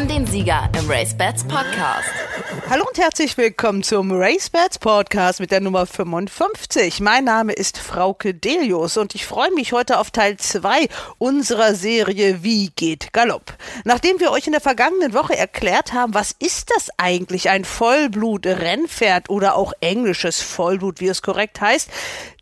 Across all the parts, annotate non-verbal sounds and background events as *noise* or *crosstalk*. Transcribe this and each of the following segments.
haben den Sieger im Race Bats Podcast. Hallo und herzlich willkommen zum Race Bats Podcast mit der Nummer 55. Mein Name ist Frauke Delius und ich freue mich heute auf Teil 2 unserer Serie Wie geht Galopp? Nachdem wir euch in der vergangenen Woche erklärt haben, was ist das eigentlich, ein Vollblut-Rennpferd oder auch englisches Vollblut, wie es korrekt heißt,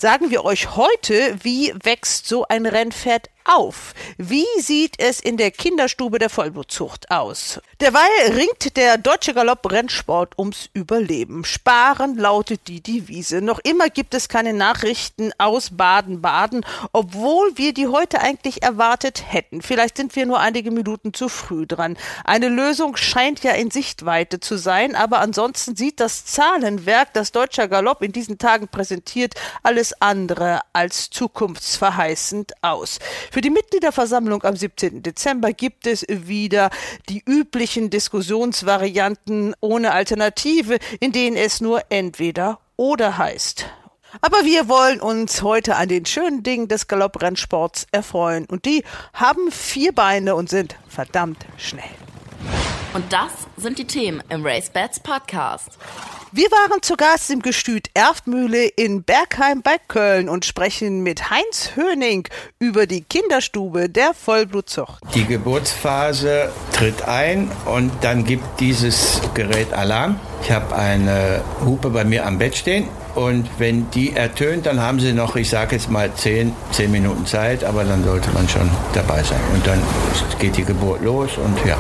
sagen wir euch heute, wie wächst so ein Rennpferd auf. Wie sieht es in der Kinderstube der Vollblutzucht aus? Derweil ringt der deutsche Galopprennsport ums Überleben. Sparen lautet die Devise. Noch immer gibt es keine Nachrichten aus Baden-Baden, obwohl wir die heute eigentlich erwartet hätten. Vielleicht sind wir nur einige Minuten zu früh dran. Eine Lösung scheint ja in Sichtweite zu sein, aber ansonsten sieht das Zahlenwerk, das Deutscher Galopp in diesen Tagen präsentiert, alles andere als zukunftsverheißend aus. Für die Mitgliederversammlung am 17. Dezember gibt es wieder die üblichen Diskussionsvarianten ohne Alternative, in denen es nur entweder oder heißt. Aber wir wollen uns heute an den schönen Dingen des Galopprennsports erfreuen. Und die haben vier Beine und sind verdammt schnell. Und das sind die Themen im Race Bats Podcast. Wir waren zu Gast im Gestüt Erftmühle in Bergheim bei Köln und sprechen mit Heinz Höning über die Kinderstube der Vollblutzucht. Die Geburtsphase tritt ein und dann gibt dieses Gerät Alarm. Ich habe eine Hupe bei mir am Bett stehen und wenn die ertönt, dann haben sie noch, ich sage jetzt mal 10, 10 Minuten Zeit, aber dann sollte man schon dabei sein. Und dann geht die Geburt los und ja,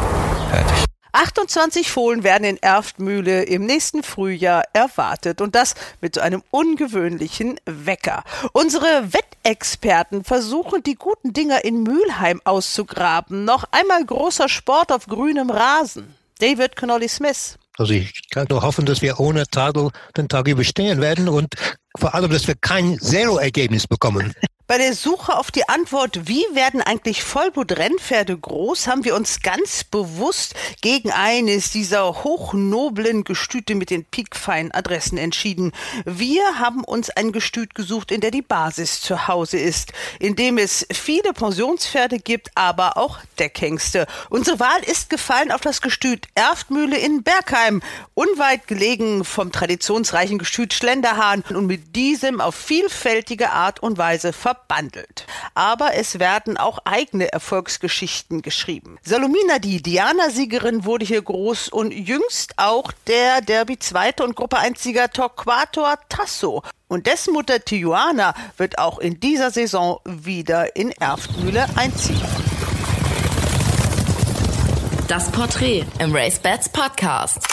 fertig. 28 Fohlen werden in Erftmühle im nächsten Frühjahr erwartet und das mit so einem ungewöhnlichen Wecker. Unsere Wettexperten versuchen die guten Dinger in Mülheim auszugraben. Noch einmal großer Sport auf grünem Rasen. David Connolly Smith. Also ich kann nur hoffen, dass wir ohne Tadel den Tag überstehen werden und vor allem, dass wir kein Zero-Ergebnis bekommen. Bei der Suche auf die Antwort, wie werden eigentlich Vollblut-Rennpferde groß, haben wir uns ganz bewusst gegen eines dieser hochnoblen Gestüte mit den piekfeinen Adressen entschieden. Wir haben uns ein Gestüt gesucht, in der die Basis zu Hause ist, in dem es viele Pensionspferde gibt, aber auch Deckhengste. Unsere Wahl ist gefallen auf das Gestüt Erftmühle in Bergheim, unweit gelegen vom traditionsreichen Gestüt Schlenderhahn und mit diesem auf vielfältige Art und Weise verbunden verbandelt. Aber es werden auch eigene Erfolgsgeschichten geschrieben. Salomina, die Diana-Siegerin, wurde hier groß und jüngst auch der Derby-Zweite und Gruppe 1-Sieger Torquato Tasso. Und dessen Mutter Tijuana wird auch in dieser Saison wieder in Erftmühle einziehen. Das Porträt im Race Bats Podcast.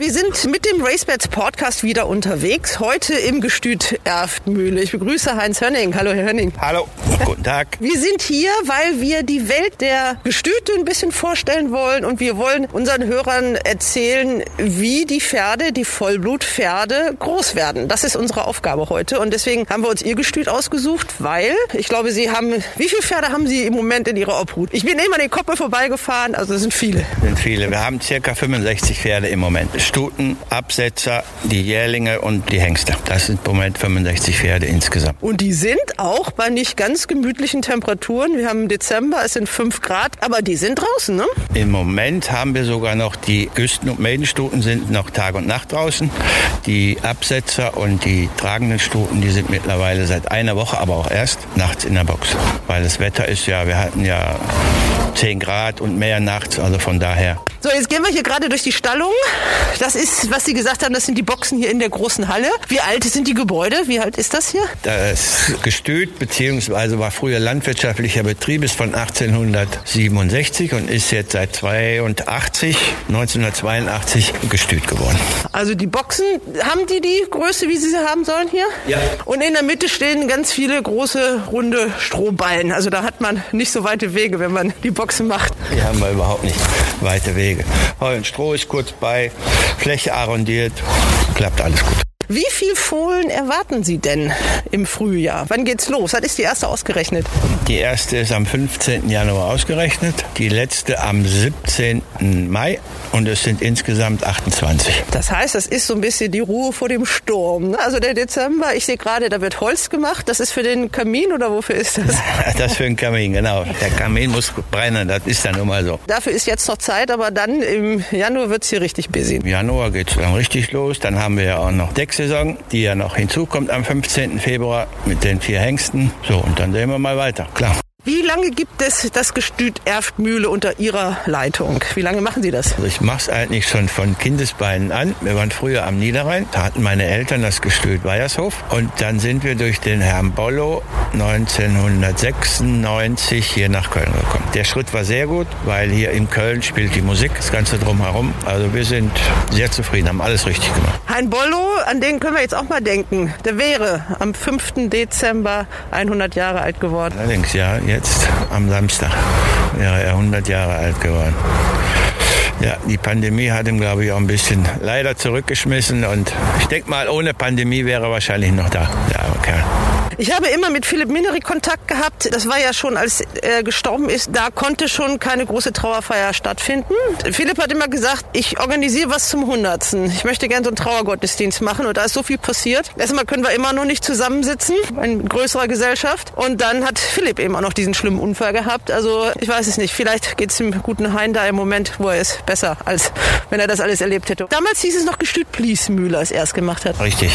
Wir sind mit dem RaceBets Podcast wieder unterwegs. Heute im Gestüt Erftmühle. Ich begrüße Heinz Hönning. Hallo, Herr Hönning. Hallo, guten Tag. Wir sind hier, weil wir die Welt der Gestüte ein bisschen vorstellen wollen und wir wollen unseren Hörern erzählen, wie die Pferde, die Vollblutpferde groß werden. Das ist unsere Aufgabe heute und deswegen haben wir uns Ihr Gestüt ausgesucht, weil ich glaube, Sie haben, wie viele Pferde haben Sie im Moment in Ihrer Obhut? Ich bin eben an den Koppel vorbeigefahren, also es sind viele. Es sind viele. Wir haben circa 65 Pferde im Moment. Stuten, Absetzer, die Jährlinge und die Hengste. Das sind im Moment 65 Pferde insgesamt. Und die sind auch bei nicht ganz gemütlichen Temperaturen. Wir haben Dezember, es sind 5 Grad, aber die sind draußen, ne? Im Moment haben wir sogar noch die Güsten- und Maidenstuten sind noch Tag und Nacht draußen. Die Absetzer und die tragenden Stuten, die sind mittlerweile seit einer Woche, aber auch erst nachts in der Box. Weil das Wetter ist ja, wir hatten ja 10 Grad und mehr nachts, also von daher. So, jetzt gehen wir hier gerade durch die Stallung. Das ist, was Sie gesagt haben, das sind die Boxen hier in der großen Halle. Wie alt sind die Gebäude? Wie alt ist das hier? Das Gestüt beziehungsweise war früher landwirtschaftlicher Betrieb, ist von 1867 und ist jetzt seit 82, 1982 Gestüt geworden. Also die Boxen, haben die die Größe, wie sie sie haben sollen hier? Ja. Und in der Mitte stehen ganz viele große, runde Strohballen. Also da hat man nicht so weite Wege, wenn man die Boxen macht. Hier haben wir überhaupt nicht weite Wege. Heu und Stroh ist kurz bei, Fläche arrondiert, klappt alles gut. Wie viel Fohlen erwarten Sie denn im Frühjahr? Wann geht's los? Was ist die erste ausgerechnet? Die erste ist am 15. Januar ausgerechnet, die letzte am 17. Mai und es sind insgesamt 28. Das heißt, das ist so ein bisschen die Ruhe vor dem Sturm. ne? Also der Dezember, ich sehe gerade, da wird Holz gemacht. Das ist für den Kamin oder wofür ist das? *laughs* Das für den Kamin, genau. Der Kamin muss brennen, das ist dann nun mal so. Dafür ist jetzt noch Zeit, aber dann im Januar wird's hier richtig busy. Im Januar geht es dann richtig los. Dann haben wir ja auch noch Decksaison, die ja noch hinzukommt am 15. Februar mit den vier Hengsten. So, und dann sehen wir mal weiter, klar. Wie lange gibt es das Gestüt Erftmühle unter Ihrer Leitung? Wie lange machen Sie das? Also ich mache es eigentlich schon von Kindesbeinen an. Wir waren früher am Niederrhein, da hatten meine Eltern das Gestüt Weiershof. Und dann sind wir durch den Herrn Bollo 1996 hier nach Köln gekommen. Der Schritt war sehr gut, weil hier in Köln spielt die Musik, das Ganze drumherum. Also wir sind sehr zufrieden, haben alles richtig gemacht. Hein Bollo, an den können wir jetzt auch mal denken. Der wäre am 5. Dezember 100 Jahre alt geworden. Allerdings, ja, jetzt am Samstag wäre er 100 Jahre alt geworden. Ja, die Pandemie hat ihn, glaube ich, auch ein bisschen leider zurückgeschmissen. Und ich denke mal, ohne Pandemie wäre er wahrscheinlich noch da, der arme Kerl. Ich habe immer mit Philipp Minnery Kontakt gehabt. Das war ja schon, als er gestorben ist. Da konnte schon keine große Trauerfeier stattfinden. Philipp hat immer gesagt, ich organisiere was zum Hundertsten. Ich möchte gerne so einen Trauergottesdienst machen. Und da ist so viel passiert. Erstmal können wir immer noch nicht zusammensitzen in größerer Gesellschaft. Und dann hat Philipp eben auch noch diesen schlimmen Unfall gehabt. Also ich weiß es nicht. Vielleicht geht es dem guten Hein da im Moment, wo er ist, besser, als wenn er das alles erlebt hätte. Damals hieß es noch Gestüt Bliesmühle, als er es gemacht hat. Richtig.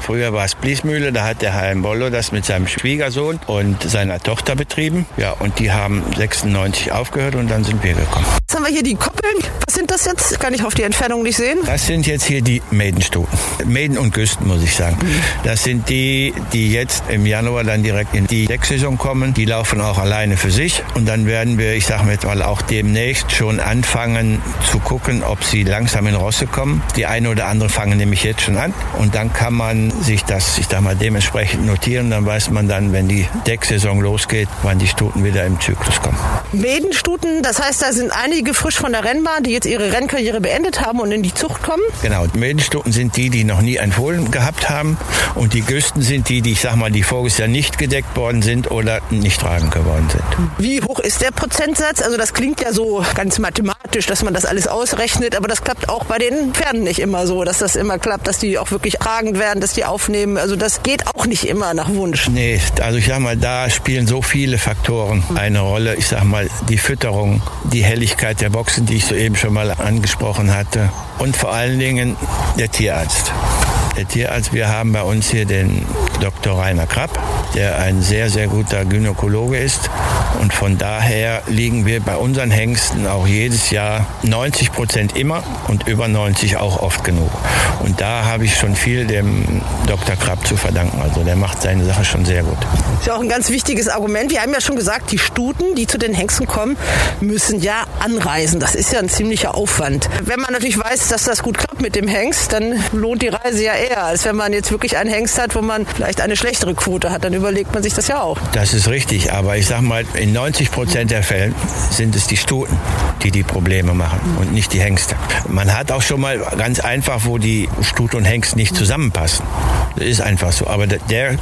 Früher war es Bliesmühle, da hat der Herr Bollo das mit seinem Schwiegersohn und seiner Tochter betrieben. Ja, und die haben 96 aufgehört und dann sind wir gekommen. Jetzt haben wir hier die Koppeln. Was sind das jetzt? Kann ich auf die Entfernung nicht sehen. Das sind jetzt hier die Maidenstuten. Maiden und Güsten, muss ich sagen. Das sind die, die jetzt im Januar dann direkt in die Decksaison kommen. Die laufen auch alleine für sich. Und dann werden wir, ich sage jetzt mal, auch demnächst schon anfangen zu gucken, ob sie langsam in Rosse kommen. Die eine oder andere fangen nämlich jetzt schon an. Und dann kann man sich das, ich sag mal, dementsprechend notieren. Dann weiß man dann, wenn die Decksaison losgeht, wann die Stuten wieder im Zyklus kommen. Medenstuten, das heißt, da sind einige frisch von der Rennbahn, die jetzt ihre Rennkarriere beendet haben und in die Zucht kommen. Genau, Medenstuten sind die, die noch nie ein Fohlen gehabt haben. Und die Güsten sind die, die, ich sag mal, die voriges Jahr nicht gedeckt worden sind oder nicht tragend geworden sind. Wie hoch ist der Prozentsatz? Also das klingt ja so ganz mathematisch, dass man das alles ausrechnet, aber das klappt auch bei den Pferden nicht immer so, dass das immer klappt, dass die auch wirklich tragend werden, dass die aufnehmen. Also das geht auch nicht immer nach Wunsch. Nee, also ich sag mal, da spielen so viele Faktoren eine Rolle. Ich sag mal, die Fütterung, die Helligkeit der Boxen, die ich soeben schon mal angesprochen hatte. Und vor allen Dingen der Tierarzt. Der Tierarzt, wir haben bei uns hier den Dr. Rainer Krapp, der ein sehr, sehr guter Gynäkologe ist. Und von daher liegen wir bei unseren Hengsten auch jedes Jahr 90 Prozent immer und über 90 auch oft genug. Und da habe ich schon viel dem Dr. Krapp zu verdanken. Also der macht seine Sache schon sehr gut. ist ja auch ein ganz wichtiges Argument. Wir haben ja schon gesagt, die Stuten, die zu den Hengsten kommen, müssen ja anreisen. Das ist ja ein ziemlicher Aufwand. Wenn man natürlich weiß, dass das gut klappt mit dem Hengst, dann lohnt die Reise ja eher, als wenn man jetzt wirklich einen Hengst hat, wo man vielleicht eine schlechtere Quote hat. Dann überlegt man sich das ja auch. Das ist richtig, aber ich sag mal, in 90 Prozent der Fälle sind es die Stuten, die die Probleme machen und nicht die Hengste. Man hat auch schon mal ganz einfach, wo die Stute und Hengst nicht zusammenpassen. Das ist einfach so, aber der-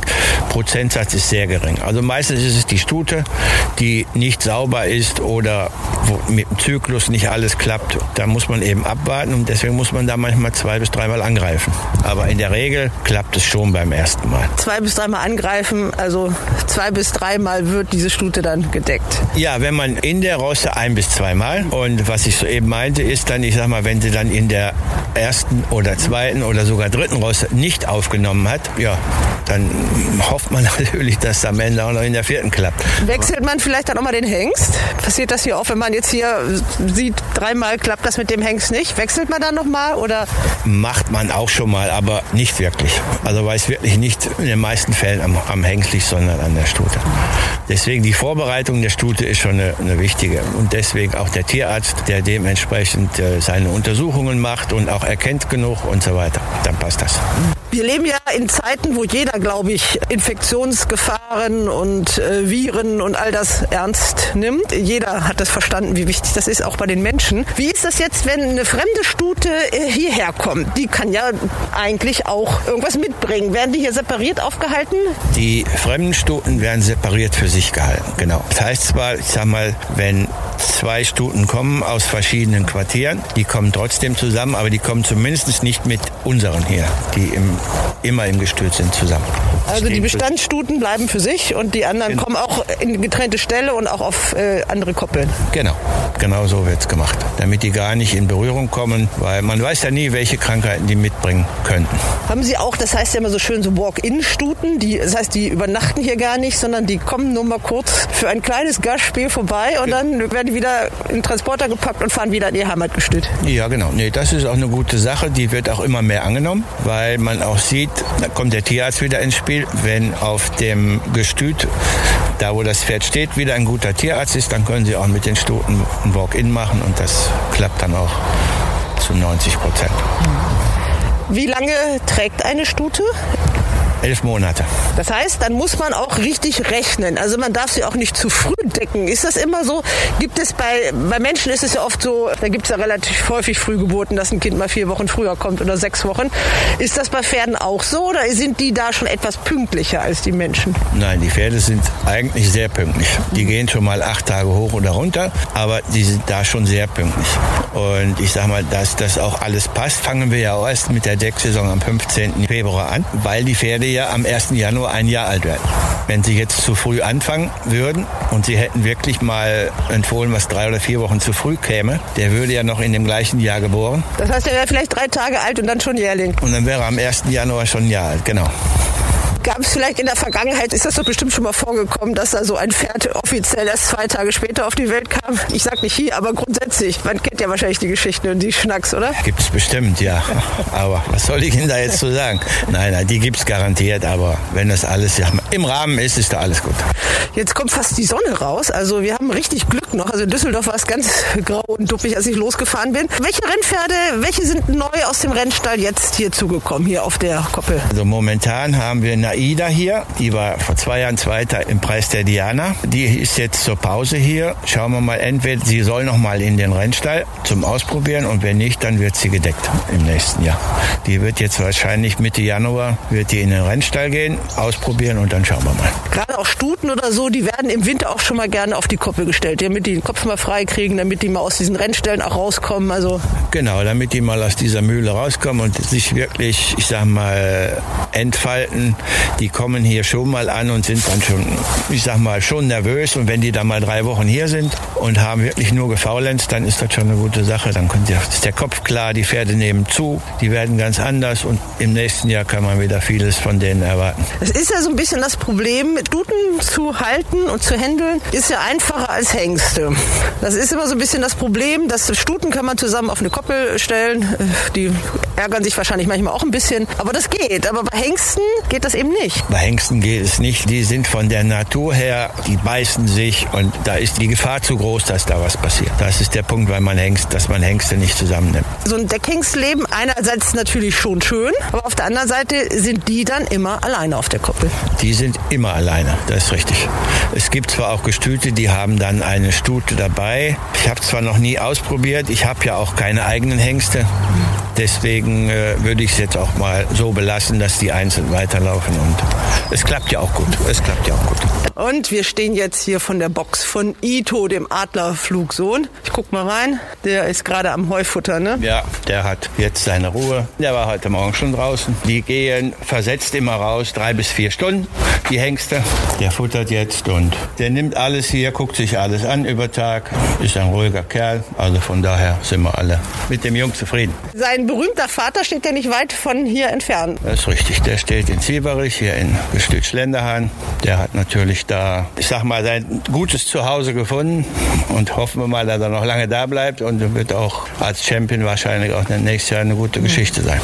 Prozentsatz ist sehr gering. Also meistens ist es die Stute, die nicht sauber ist oder mit dem Zyklus nicht alles klappt. Da muss man eben abwarten und deswegen muss man da manchmal zwei bis dreimal angreifen. Aber in der Regel klappt es schon beim ersten Mal. Zwei bis dreimal angreifen, also zwei bis dreimal wird diese Stute dann gedeckt. Ja, wenn man in der Rosse ein bis zweimal und was ich soeben meinte, ist dann, ich sag mal, wenn sie dann in der ersten oder zweiten oder sogar dritten Rosse nicht aufgenommen hat, ja, dann hofft man *laughs* natürlich, dass es am Ende auch noch in der vierten klappt. Wechselt man vielleicht dann auch mal den Hengst? Passiert das hier auch, wenn man jetzt hier sieht, dreimal klappt das mit dem Hengst nicht? Wechselt man dann nochmal oder? Macht man auch schon mal, aber nicht wirklich. Also weil es wirklich nicht in den meisten Fällen am, am Hengst liegt, sondern an der Stute. Deswegen die Vorbereitung der Stute ist schon eine, eine wichtige. Und deswegen auch der Tierarzt, der dementsprechend äh, seine Untersuchungen macht und auch erkennt genug und so weiter. Dann passt das. Wir leben ja in Zeiten, wo jeder, glaube ich, Infektionsgefahren und äh, Viren und all das ernst nimmt. Jeder hat das verstanden, wie wichtig das ist, auch bei den Menschen. Wie ist das jetzt, wenn eine fremde Stute äh, hierher kommt? Die kann ja eigentlich auch irgendwas mitbringen. Werden die hier separiert aufgehalten? Die fremden Stuten werden separiert für sich gehalten, genau. Das heißt zwar, ich sag mal, wenn zwei Stuten kommen aus verschiedenen Quartieren, die kommen trotzdem zusammen, aber die kommen zumindest nicht mit unseren hier, die im, immer im Gestüt sind, zusammen. Also die Bestandsstuten bleiben für sich und die anderen genau. kommen auch in getrennte Stelle und auch auf äh, andere Koppeln. Genau, genau so wird es gemacht. Damit die gar nicht in Berührung kommen, weil man weiß ja nie, welche Krankheiten die mitbringen könnten. Haben Sie auch, das heißt ja immer so schön, so Walk-in-Stuten, das heißt, die übernachten hier gar nicht, sondern die kommen nur mal kurz für ein kleines Gastspiel vorbei und dann werden die wieder in den Transporter gepackt und fahren wieder in ihr Heimatgestüt. Ja, genau. Nee, das ist auch eine gute Sache. Die wird auch immer mehr angenommen, weil man auch sieht, da kommt der Tierarzt wieder ins Spiel. Wenn auf dem Gestüt, da wo das Pferd steht, wieder ein guter Tierarzt ist, dann können Sie auch mit den Stuten ein Walk-in machen und das klappt dann auch zu 90 Prozent. Wie lange trägt eine Stute? Elf Monate. Das heißt, dann muss man auch richtig rechnen. Also man darf sie auch nicht zu früh decken. Ist das immer so? Gibt es bei, bei Menschen ist es ja oft so, da gibt es ja relativ häufig Frühgeburten, dass ein Kind mal vier Wochen früher kommt oder sechs Wochen. Ist das bei Pferden auch so oder sind die da schon etwas pünktlicher als die Menschen? Nein, die Pferde sind eigentlich sehr pünktlich. Die gehen schon mal acht Tage hoch oder runter, aber die sind da schon sehr pünktlich. Und ich sag mal, dass das auch alles passt, fangen wir ja auch erst mit der Decksaison am 15. Februar an, weil die Pferde ja am 1. Januar ein Jahr alt werden. Wenn Sie jetzt zu früh anfangen würden und Sie hätten wirklich mal ein Fohlen, was drei oder vier Wochen zu früh käme, der würde ja noch in dem gleichen Jahr geboren. Das heißt, er wäre vielleicht drei Tage alt und dann schon Jährling. Und dann wäre er am 1. Januar schon ein Jahr alt, genau. Gab es vielleicht in der Vergangenheit, ist das doch bestimmt schon mal vorgekommen, dass da so ein Pferd offiziell erst zwei Tage später auf die Welt kam? Ich sag nicht hier, aber grundsätzlich. Man kennt ja wahrscheinlich die Geschichten und die Schnacks, oder? Gibt es bestimmt, ja. Aber was soll ich Ihnen da jetzt zu sagen? Nein, nein, die gibt es garantiert, aber wenn das alles ja, im Rahmen ist, ist da alles gut. Jetzt kommt fast die Sonne raus. Also wir haben richtig Glück noch. Also in Düsseldorf war es ganz grau und duppig, als ich losgefahren bin. Welche Rennpferde, welche sind neu aus dem Rennstall jetzt hier zugekommen, hier auf der Koppel? Also momentan haben wir eine Aida hier. Die war vor zwei Jahren Zweiter im Preis der Diana. Die ist jetzt zur Pause hier. Schauen wir mal, entweder sie soll noch mal in den Rennstall zum Ausprobieren und wenn nicht, dann wird sie gedeckt im nächsten Jahr. Die wird jetzt wahrscheinlich Mitte Januar wird die in den Rennstall gehen, ausprobieren und dann schauen wir mal. Gerade auch Stuten oder so, die werden im Winter auch schon mal gerne auf die Koppel gestellt, damit die den Kopf mal frei kriegen, damit die mal aus diesen Rennstellen auch rauskommen. Also genau, damit die mal aus dieser Mühle rauskommen und sich wirklich, ich sag mal, entfalten. Die kommen hier schon mal an und sind dann schon, ich sag mal, schon nervös. Und wenn die dann mal drei Wochen hier sind und haben wirklich nur gefaulenzt, dann ist das schon eine gute Sache. Dann ist der Kopf klar, die Pferde nehmen zu, die werden ganz anders und im nächsten Jahr kann man wieder vieles von denen erwarten. Es ist ja so ein bisschen das Problem, Stuten zu halten und zu handeln, ist ja einfacher als Hengste. Das ist immer so ein bisschen das Problem, dass Stuten kann man zusammen auf eine Koppel stellen. Die ärgern sich wahrscheinlich manchmal auch ein bisschen, aber das geht. Aber bei Hengsten geht das eben nicht. Bei Hengsten geht es nicht. Die sind von der Natur her, die beißen sich und da ist die Gefahr zu groß, dass da was passiert. Das ist der Punkt, weil man Hengst, dass man Hengste nicht zusammennimmt. So ein Deckhengsleben einerseits natürlich schon schön, aber auf der anderen Seite sind die dann immer alleine auf der Koppel. Die sind immer alleine, das ist richtig. Es gibt zwar auch Gestüte, die haben dann eine Stute dabei. Ich habe zwar noch nie ausprobiert, ich habe ja auch keine eigenen Hengste. Deswegen äh, würde ich es jetzt auch mal so belassen, dass die einzeln weiterlaufen und es klappt ja auch gut. Es klappt ja auch gut. Und wir stehen jetzt hier von der Box von Ito, dem Adlerflugsohn. Ich guck mal rein. Der ist gerade am Heufutter, ne? Ja, der hat jetzt seine Ruhe. Der war heute Morgen schon draußen. Die gehen versetzt immer raus, drei bis vier Stunden, die Hengste. Der futtert jetzt und der nimmt alles hier, guckt sich alles an über Tag. Ist ein ruhiger Kerl. Also von daher sind wir alle mit dem Jungen zufrieden. Sein berühmter Vater steht ja nicht weit von hier entfernt. Das ist richtig. Der steht in Zieberich, hier in Gestüt Schlenderhahn. Der hat natürlich natürlich da, ich sag mal, sein gutes Zuhause gefunden und hoffen wir mal, dass er noch lange da bleibt und wird auch als Champion wahrscheinlich auch nächstes Jahr eine gute Geschichte sein.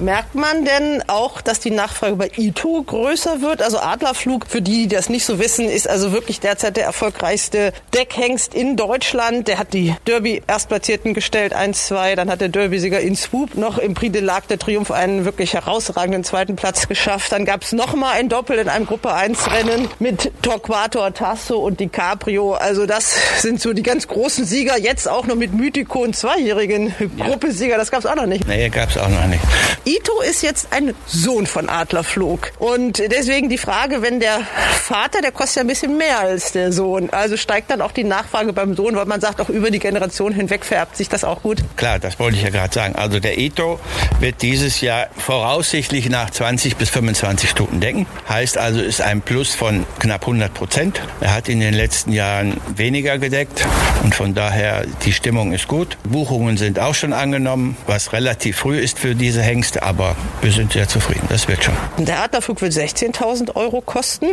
Merkt man denn auch, dass die Nachfrage bei Ito größer wird? Also Adlerflug, für die, die das nicht so wissen, ist also wirklich derzeit der erfolgreichste Deckhengst in Deutschland. Der hat die Derby-Erstplatzierten gestellt, 1-2. Dann hat der Derby-Sieger in Swoop noch im Prix de l'Arc der Triumph einen wirklich herausragenden zweiten Platz geschafft. Dann gab es nochmal ein Doppel in einem Gruppe 1-Rennen mit Torquato, Tasso und DiCaprio. Also das sind so die ganz großen Sieger. Jetzt auch noch mit Mythico, und zweijährigen ja. Gruppesieger. Das gab es auch noch nicht. Nee, gab es auch noch nicht. Ito ist jetzt ein Sohn von Adlerflug. Und deswegen die Frage, wenn der Vater, der kostet ja ein bisschen mehr als der Sohn. Also steigt dann auch die Nachfrage beim Sohn, weil man sagt, auch über die Generation hinweg vererbt sich das auch gut. Klar, das wollte ich ja gerade sagen. Also der Ito wird dieses Jahr voraussichtlich nach 20 bis 25 Stunden decken. Heißt also, ist ein Plus von knapp 100 Prozent. Er hat in den letzten Jahren weniger gedeckt und von daher die Stimmung ist gut. Buchungen sind auch schon angenommen, was relativ früh ist für diese Hengste, aber wir sind sehr zufrieden. Das wird schon. Der Adlerflug wird 16.000 Euro kosten.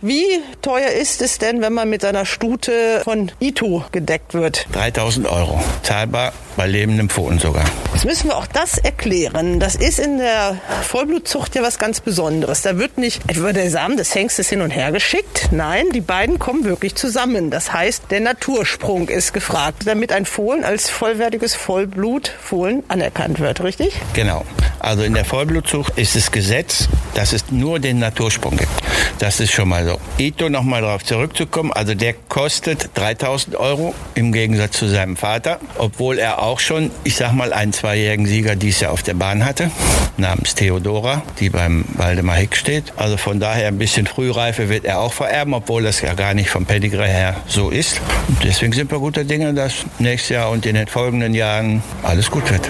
Wie teuer ist es denn, wenn man mit seiner Stute von Ito gedeckt wird? 3.000 Euro. Zahlbar bei lebendem Pfoten sogar. Jetzt müssen wir auch das erklären. Das ist in der Vollblutzucht ja was ganz Besonderes. Da wird nicht etwa der Samen des Hengstes hin und her geschickt. Nein, die beiden kommen wirklich zusammen. Das heißt, der Natursprung ist gefragt, damit ein Fohlen als vollwertiges Vollblutfohlen anerkannt wird, richtig? Genau. Also in der Vollblutzucht ist es Gesetz, dass es nur den Natursprung gibt. Das ist schon mal so. Ito nochmal darauf zurückzukommen, also der kostet 3000 Euro im Gegensatz zu seinem Vater, obwohl er auch schon, ich sag mal, einen zweijährigen Sieger dies Jahr auf der Bahn hatte, namens Theodora, die beim Waldemar Hick steht. Also von daher ein bisschen Frühreife wird er auch vererben, obwohl das ja gar nicht vom Pedigree her so ist. Und deswegen sind wir guter Dinge, dass nächstes Jahr und in den folgenden Jahren alles gut wird.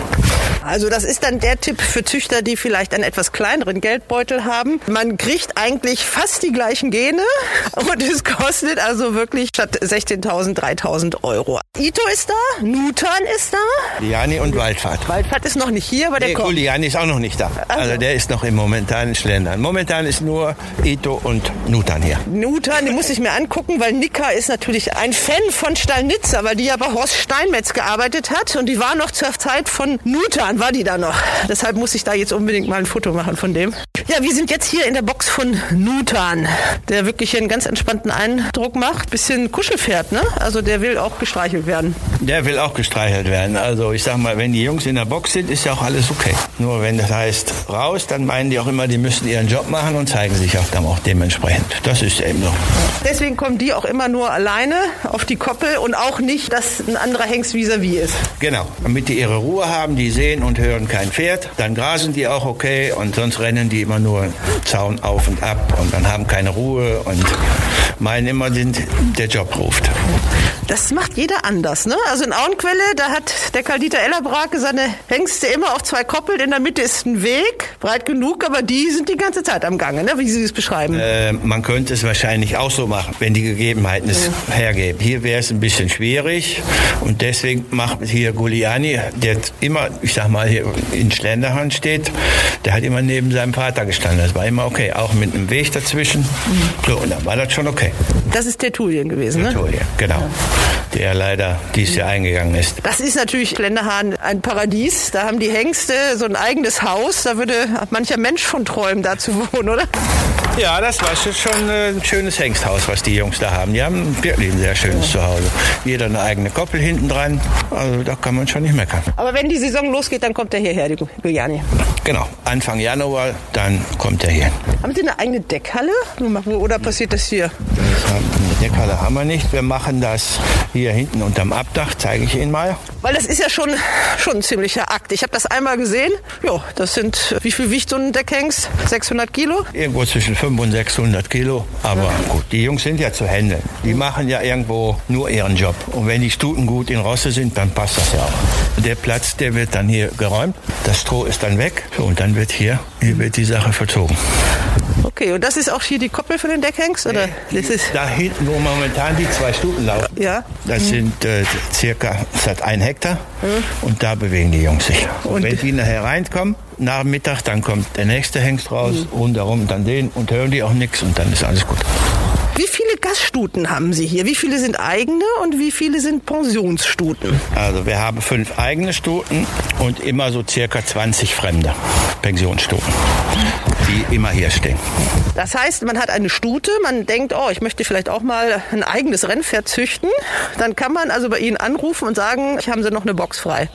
Also das ist dann der Tipp für Züchter, die vielleicht einen etwas kleineren Geldbeutel haben. Man kriegt eigentlich fast die gleichen Gene *laughs* und es kostet also wirklich statt 16.000 3.000 Euro. Ito ist da, Nutan ist da. Liani und Waldfahrt. Waldfahrt ist noch nicht hier, aber der nee, kommt. Liani ist auch noch nicht da. Also. also der ist noch im momentanen Schlendern. Momentan ist nur Ito und Nutan hier. Nutan, den muss ich mir angucken, weil Nika ist natürlich ein Fan von Stallnitzer, weil die ja bei Horst Steinmetz gearbeitet hat und die war noch zur Zeit von Nutan, war die da noch. Deshalb muss ich da jetzt unbedingt mal ein Foto machen von dem. Ja, wir sind jetzt hier in der Box von Nutan, der wirklich einen ganz entspannten Eindruck macht. Bisschen Kuschelpferd, ne? Also der will auch gestreichelt werden. Der will auch gestreichelt werden. Also ich sag mal, wenn die Jungs in der Box sind, ist ja auch alles okay. Nur wenn das heißt raus, dann meinen die auch immer, die müssen ihren Job machen und zeigen sich auch dann auch dementsprechend. Das ist eben so. Deswegen kommen die auch immer nur alleine auf die Koppel und auch nicht, dass ein anderer Hengst vis-à-vis -vis ist. Genau, damit die ihre Ruhe haben, die sehen und hören kein Pferd, dann grasen die auch okay und sonst rennen die immer nur Zaun auf und ab und dann haben keine Ruhe und meinen immer, der Job ruft. Das macht jeder anders. Ne? Also in Auenquelle, da hat der Karl-Dieter Ellerbrake seine Hengste immer auf zwei Koppeln. In der Mitte ist ein Weg, breit genug, aber die sind die ganze Zeit am Gange, ne? wie Sie es beschreiben. Äh, man könnte es wahrscheinlich auch so machen, wenn die Gegebenheiten es ja. hergeben. Hier wäre es ein bisschen schwierig und deswegen macht hier Guliani, der immer, ich sag mal, hier in Schlenderhand steht, der hat immer neben seinem Vater gestanden. Das war immer okay, auch mit einem Weg dazwischen. Mhm. So, und dann war das schon okay. Das ist Tertulien gewesen, Tertulien, ne? genau. Ja der leider dieses Jahr eingegangen ist. Das ist natürlich Länderhahn ein Paradies. Da haben die Hengste so ein eigenes Haus. Da würde mancher Mensch von träumen, da zu wohnen, oder? Ja, das war schon ein schönes Hengsthaus, was die Jungs da haben. Die haben wirklich ein sehr schönes Zuhause. Jeder eine eigene Koppel hinten dran. Also da kann man schon nicht meckern. Aber wenn die Saison losgeht, dann kommt er hierher, die Giuliani. Genau, Anfang Januar, dann kommt er hier. Haben Sie eine eigene Deckhalle? Oder passiert das hier? Eine Deckhalle haben wir nicht. Wir machen das hier hinten unterm Abdach, zeige ich Ihnen mal. Weil das ist ja schon, schon ein ziemlicher Akt. Ich habe das einmal gesehen. Ja, das sind, wie viel wiegt so ein Deckhengst? 600 Kilo? Irgendwo zwischen 500 und 600 Kilo. Aber ja. gut, die Jungs sind ja zu handeln. Die machen ja irgendwo nur ihren Job. Und wenn die Stuten gut in Rosse sind, dann passt das ja auch. Der Platz, der wird dann hier geräumt. Das Stroh ist dann weg. So, und dann wird hier, hier wird die Sache verzogen. Okay, und das ist auch hier die Koppel für den Deckhengst? Oder? Das ist da hinten, wo momentan die zwei Stuten laufen. Ja. Das mhm. sind äh, circa, das hat ein Hektar. Mhm. Und da bewegen die Jungs sich. Und, wenn die nachher reinkommen, nach Mittag, dann kommt der nächste Hengst raus, mhm. rundherum dann den und hören die auch nichts und dann ist alles gut. Wie viele Gaststuten haben Sie hier? Wie viele sind eigene und wie viele sind Pensionsstuten? Also wir haben fünf eigene Stuten und immer so circa 20 fremde Pensionsstuten, die immer hier stehen. Das heißt, man hat eine Stute, man denkt, oh, ich möchte vielleicht auch mal ein eigenes Rennpferd züchten. Dann kann man also bei Ihnen anrufen und sagen, ich haben Sie noch eine Box frei.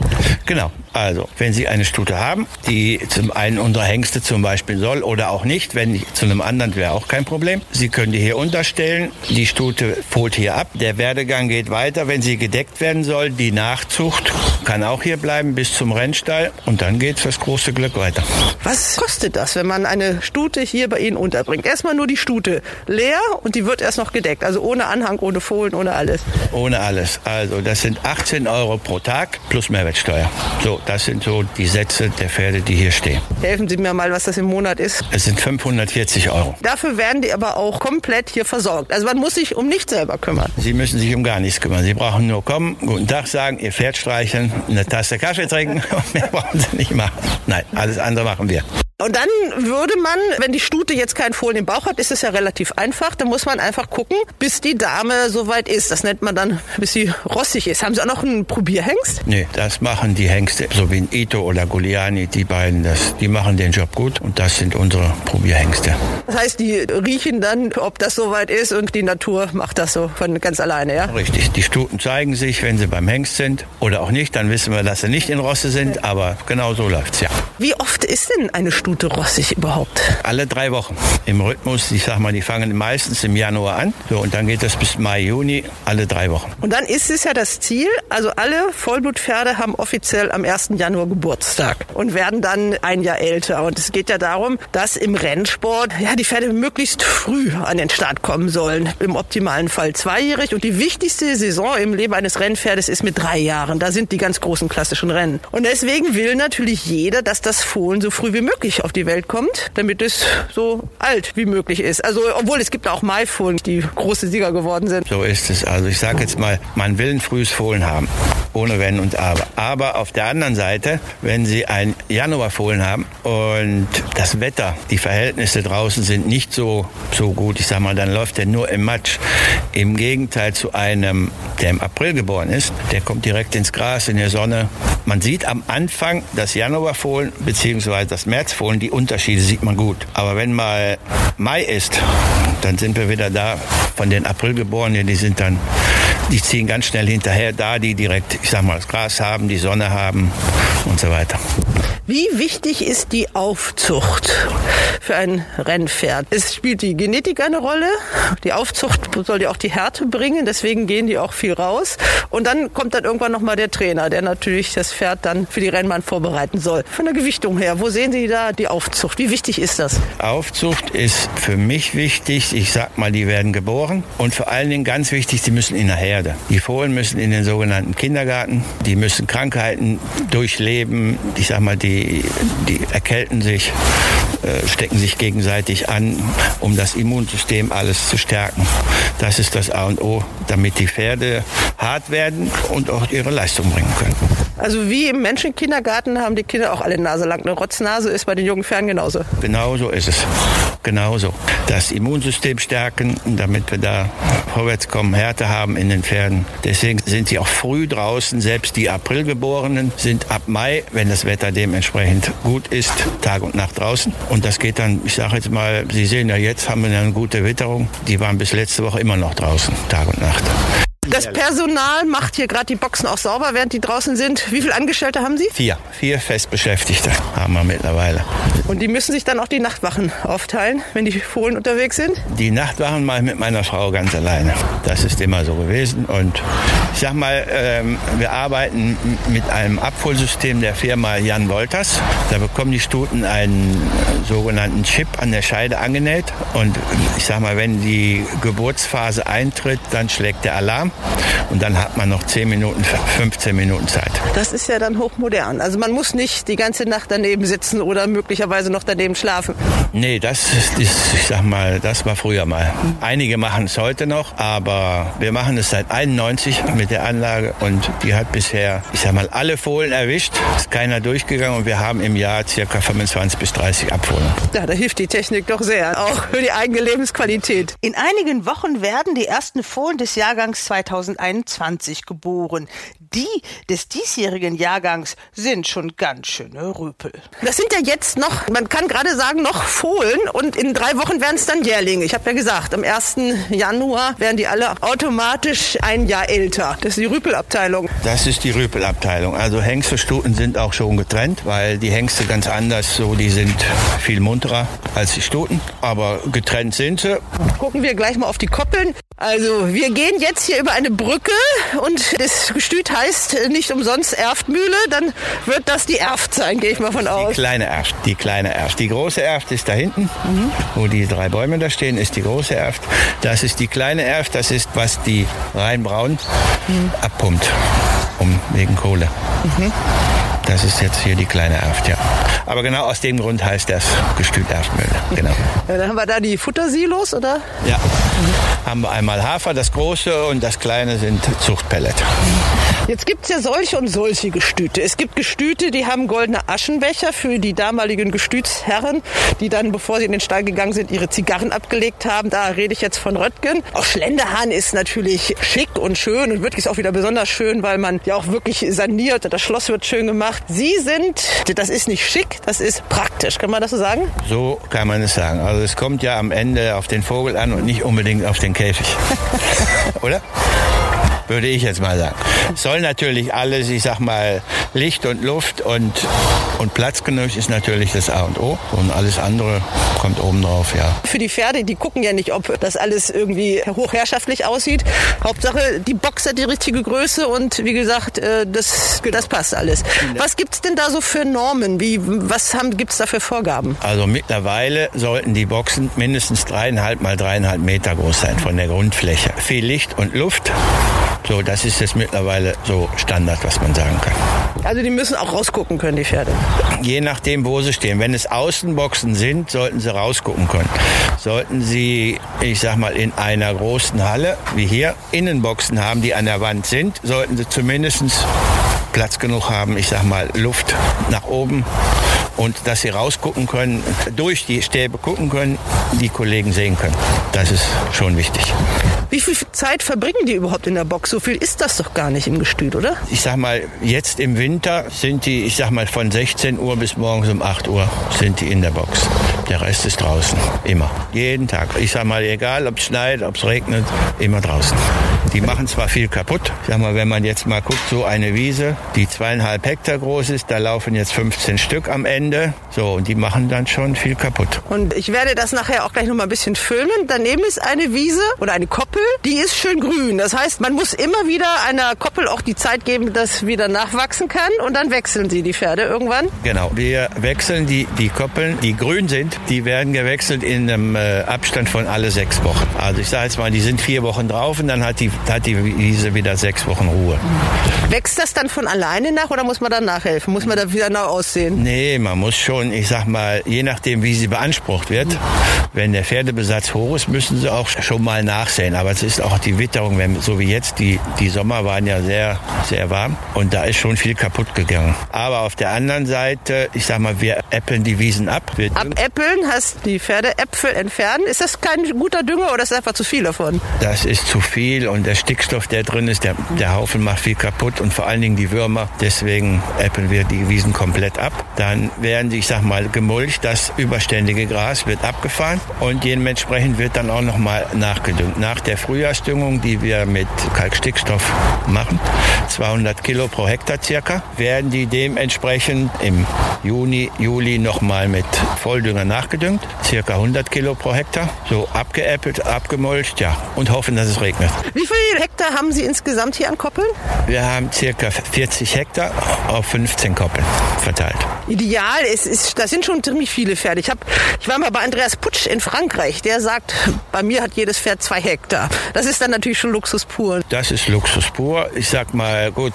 Genau. Also, wenn Sie eine Stute haben, die zum einen unserer Hengste zum Beispiel soll oder auch nicht, wenn zu einem anderen wäre auch kein Problem. Sie können die hier unterstellen. Die Stute fohlt hier ab. Der Werdegang geht weiter, wenn sie gedeckt werden soll. Die Nachzucht kann auch hier bleiben bis zum Rennstall und dann geht das große Glück weiter. Was kostet das, wenn man eine Stute hier bei Ihnen unterbringt? Erstmal nur die Stute leer und die wird erst noch gedeckt. Also ohne Anhang, ohne Fohlen, ohne alles. Ohne alles. Also das sind 18 Euro pro Tag plus Mehrwertsteuer. So, das sind so die Sätze der Pferde, die hier stehen. Helfen Sie mir mal, was das im Monat ist. Es sind 540 Euro. Dafür werden die aber auch komplett hier versorgt. Also man muss sich um nichts selber kümmern. Sie müssen sich um gar nichts kümmern. Sie brauchen nur kommen, guten Tag sagen, Ihr Pferd streicheln, eine Tasse Kaffee trinken *laughs* und mehr brauchen Sie nicht machen. Nein, alles andere machen wir. Und dann würde man, wenn die Stute jetzt keinen Fohlen im Bauch hat, ist es ja relativ einfach. Da muss man einfach gucken, bis die Dame soweit ist. Das nennt man dann, bis sie rossig ist. Haben Sie auch noch einen Probierhengst? Nee, das machen die Hengste, so wie ein Ito oder Guliani, die beiden, das, die machen den Job gut und das sind unsere Probierhengste. Das heißt, die riechen dann, ob das soweit ist und die Natur macht das so von ganz alleine, ja? Richtig, die Stuten zeigen sich, wenn sie beim Hengst sind oder auch nicht, dann wissen wir, dass sie nicht in Rosse sind, aber genau so läuft's, ja. Wie oft ist denn eine Stute rossig überhaupt? Alle drei Wochen im Rhythmus. Ich sag mal, die fangen meistens im Januar an. So, und dann geht das bis Mai, Juni, alle drei Wochen. Und dann ist es ja das Ziel, also alle Vollblutpferde haben offiziell am 1. Januar Geburtstag und werden dann ein Jahr älter. Und es geht ja darum, dass im Rennsport ja die Pferde möglichst früh an den Start kommen sollen. Im optimalen Fall zweijährig. Und die wichtigste Saison im Leben eines Rennpferdes ist mit drei Jahren. Da sind die ganz großen klassischen Rennen. Und deswegen will natürlich jeder, dass das Fohlen so früh wie möglich auf die Welt kommt, damit es so alt wie möglich ist. Also, obwohl es gibt auch Maifohlen, die große Sieger geworden sind. So ist es. Also ich sage jetzt mal, man will ein frühes Fohlen haben, ohne Wenn und Aber. Aber auf der anderen Seite, wenn Sie ein Januarfohlen haben und das Wetter, die Verhältnisse draußen sind nicht so, so gut, ich sag mal, dann läuft der nur im Matsch. Im Gegenteil zu einem, der im April geboren ist, der kommt direkt ins Gras, in der Sonne. Man sieht am Anfang das Januarfohlen bzw. das Märzfohlen, die Unterschiede sieht man gut. Aber wenn mal Mai ist, dann sind wir wieder da von den Aprilgeborenen, die sind dann, die ziehen ganz schnell hinterher da, die direkt, ich sag mal, das Gras haben, die Sonne haben und so weiter. Wie wichtig ist die Aufzucht für ein Rennpferd? Es spielt die Genetik eine Rolle. Die Aufzucht soll ja auch die Härte bringen, deswegen gehen die auch viel raus. Und dann kommt dann irgendwann nochmal der Trainer, der natürlich das Pferd dann für die Rennbahn vorbereiten soll. Von der Gewichtung her, wo sehen Sie da die Aufzucht? Wie wichtig ist das? Aufzucht ist für mich wichtig. Ich sag mal, die werden geboren. Und vor allen Dingen ganz wichtig, die müssen in der Herde. Die Fohlen müssen in den sogenannten Kindergarten. Die müssen Krankheiten durchleben. Ich sag mal, die die, die erkälten sich, äh, stecken sich gegenseitig an, um das Immunsystem alles zu stärken. Das ist das A und O, damit die Pferde hart werden und auch ihre Leistung bringen können. Also wie im Menschenkindergarten haben die Kinder auch alle Nase lang. Eine Rotznase ist bei den jungen Pferden genauso. Genau so ist es. Genauso. Das Immunsystem stärken, damit wir da vorwärts kommen, Härte haben in den Pferden. Deswegen sind sie auch früh draußen. Selbst die Aprilgeborenen sind ab Mai, wenn das Wetter dementsprechend gut ist, Tag und Nacht draußen. Und das geht dann, ich sage jetzt mal, Sie sehen ja jetzt haben wir eine gute Witterung. Die waren bis letzte Woche immer noch draußen, Tag und Nacht. Das Personal macht hier gerade die Boxen auch sauber, während die draußen sind. Wie viele Angestellte haben Sie? Vier. Vier Festbeschäftigte haben wir mittlerweile. Und die müssen sich dann auch die Nachtwachen aufteilen, wenn die Fohlen unterwegs sind? Die Nachtwachen mache ich mit meiner Frau ganz alleine. Das ist immer so gewesen. Und ich sag mal, ähm, wir arbeiten mit einem Abholsystem der Firma Jan Wolters. Da bekommen die Stuten einen sogenannten Chip an der Scheide angenäht. Und ich sag mal, wenn die Geburtsphase eintritt, dann schlägt der Alarm. Und dann hat man noch 10 Minuten, 15 Minuten Zeit. Das ist ja dann hochmodern. Also man muss nicht die ganze Nacht daneben sitzen oder möglicherweise noch daneben schlafen. Nee, das ist, ich sag mal, das war früher mal. Einige machen es heute noch, aber wir machen es seit 91 mit der Anlage und die hat bisher, ich sag mal, alle Fohlen erwischt. Ist keiner durchgegangen und wir haben im Jahr circa 25 bis 30 Abfohlen. Ja, da hilft die Technik doch sehr, auch für die eigene Lebensqualität. In einigen Wochen werden die ersten Fohlen des Jahrgangs 2021 geboren. Die des diesjährigen Jahrgangs sind schon ganz schöne Rüpel. Das sind ja jetzt noch, man kann gerade sagen, noch Fohlen und in drei Wochen werden es dann Jährlinge. Ich habe ja gesagt, am 1. Januar werden die alle automatisch ein Jahr älter. Das ist die Rüpelabteilung. Das ist die Rüpelabteilung. Also Hengstestuten sind auch schon getrennt, weil die Hengste ganz anders, so die sind viel munterer als die Stuten, aber getrennt sind sie. Gucken wir gleich mal auf die Koppeln. Also wir gehen jetzt hier über eine Brücke und das Gestüt heißt nicht umsonst Erftmühle, dann wird das die Erft sein, gehe ich mal von aus. Die kleine Erft, die kleine Erft. Die große Erft ist da hinten, mhm. wo die drei Bäume da stehen, ist die große Erft. Das ist die kleine Erft, das ist, was die Rheinbraun mhm. abpumpt, um wegen Kohle. Mhm. Das ist jetzt hier die kleine Erft, ja. Aber genau aus dem Grund heißt das Gestüt Erftmühle. Genau. Ja, dann haben wir da die Futtersilos, oder? Ja. Mhm. Haben wir einmal Hafer, das große, und das kleine sind Zuchtpellet. Jetzt gibt es ja solche und solche Gestüte. Es gibt Gestüte, die haben goldene Aschenbecher für die damaligen Gestütsherren, die dann, bevor sie in den Stall gegangen sind, ihre Zigarren abgelegt haben. Da rede ich jetzt von Röttgen. Auch Schlenderhahn ist natürlich schick und schön und wirklich auch wieder besonders schön, weil man ja auch wirklich saniert. Das Schloss wird schön gemacht. Sie sind, das ist nicht schick, das ist praktisch. Kann man das so sagen? So kann man es sagen. Also es kommt ja am Ende auf den Vogel an und nicht unbedingt auf den Käfig. *laughs* Oder? Würde ich jetzt mal sagen. Soll natürlich alles, ich sag mal, Licht und Luft und, und Platz genug ist natürlich das A und O. Und alles andere kommt oben drauf, ja. Für die Pferde, die gucken ja nicht, ob das alles irgendwie hochherrschaftlich aussieht. Hauptsache, die Box hat die richtige Größe und wie gesagt, äh, das, das passt alles. Was gibt's denn da so für Normen? Wie, was gibt es da für Vorgaben? Also mittlerweile sollten die Boxen mindestens dreieinhalb mal dreieinhalb Meter groß sein von der Grundfläche. Viel Licht und Luft so, das ist jetzt mittlerweile so Standard, was man sagen kann. Also die müssen auch rausgucken können, die Pferde. Je nachdem, wo sie stehen. Wenn es Außenboxen sind, sollten sie rausgucken können. Sollten sie, ich sag mal, in einer großen Halle, wie hier, Innenboxen haben, die an der Wand sind, sollten sie zumindest Platz genug haben, ich sag mal, Luft nach oben und dass sie rausgucken können, durch die Stäbe gucken können, die Kollegen sehen können. Das ist schon wichtig. Wie viel Zeit verbringen die überhaupt in der Box? So viel ist das doch gar nicht im Gestüt, oder? Ich sag mal, jetzt im Winter sind die, ich sag mal, von 16 Uhr bis morgens um 8 Uhr sind die in der Box. Der Rest ist draußen. Immer. Jeden Tag. Ich sag mal, egal ob es schneit, ob es regnet, immer draußen. Die machen zwar viel kaputt. Sag mal, wenn man jetzt mal guckt, so eine Wiese, die zweieinhalb Hektar groß ist, da laufen jetzt 15 Stück am Ende. So, und die machen dann schon viel kaputt. Und ich werde das nachher auch gleich noch mal ein bisschen filmen. Daneben ist eine Wiese oder eine Koppel, die ist schön grün. Das heißt, man muss immer wieder einer Koppel auch die Zeit geben, dass wieder nachwachsen kann und dann wechseln sie die Pferde irgendwann. Genau. Wir wechseln die, die Koppeln, die grün sind, die werden gewechselt in einem äh, Abstand von alle sechs Wochen. Also ich sage jetzt mal, die sind vier Wochen drauf und dann hat die, hat die Wiese wieder sechs Wochen Ruhe. Wächst das dann von alleine nach oder muss man dann nachhelfen? Muss man da wieder neu aussehen? Nee, man muss schon, ich sag mal, je nachdem, wie sie beansprucht wird, wenn der Pferdebesatz hoch ist, müssen sie auch schon mal nachsehen. Aber es ist auch die Witterung, wenn, so wie jetzt, die, die Sommer waren ja sehr, sehr warm und da ist schon viel kaputt gegangen. Aber auf der anderen Seite, ich sag mal, wir äppeln die Wiesen ab. Wir Abäppeln heißt die Pferdeäpfel entfernen. Ist das kein guter Dünger oder ist das einfach zu viel davon? Das ist zu viel und der Stickstoff, der drin ist, der, der Haufen macht viel kaputt und vor allen Dingen die Würmer. Deswegen äppeln wir die Wiesen komplett ab. Dann werden die, ich sag mal, gemulcht. Das überständige Gras wird abgefahren und dementsprechend wird dann auch nochmal nachgedüngt. Nach der Frühjahrsdüngung, die wir mit Kalkstickstoff machen, 200 Kilo pro Hektar circa, werden die dementsprechend im Juni, Juli nochmal mit Volldünger nachgedüngt, circa 100 Kilo pro Hektar, so abgeäppelt, abgemulcht, ja, und hoffen, dass es regnet. Wie viele Hektar haben Sie insgesamt hier an Koppeln? Wir haben circa 40 Hektar auf 15 Koppeln verteilt. Ideal, es ist, das sind schon ziemlich viele Pferde. Ich, hab, ich war mal bei Andreas Putsch in Frankreich. Der sagt, bei mir hat jedes Pferd zwei Hektar. Das ist dann natürlich schon Luxus pur. Das ist Luxus pur. Ich sag mal, gut,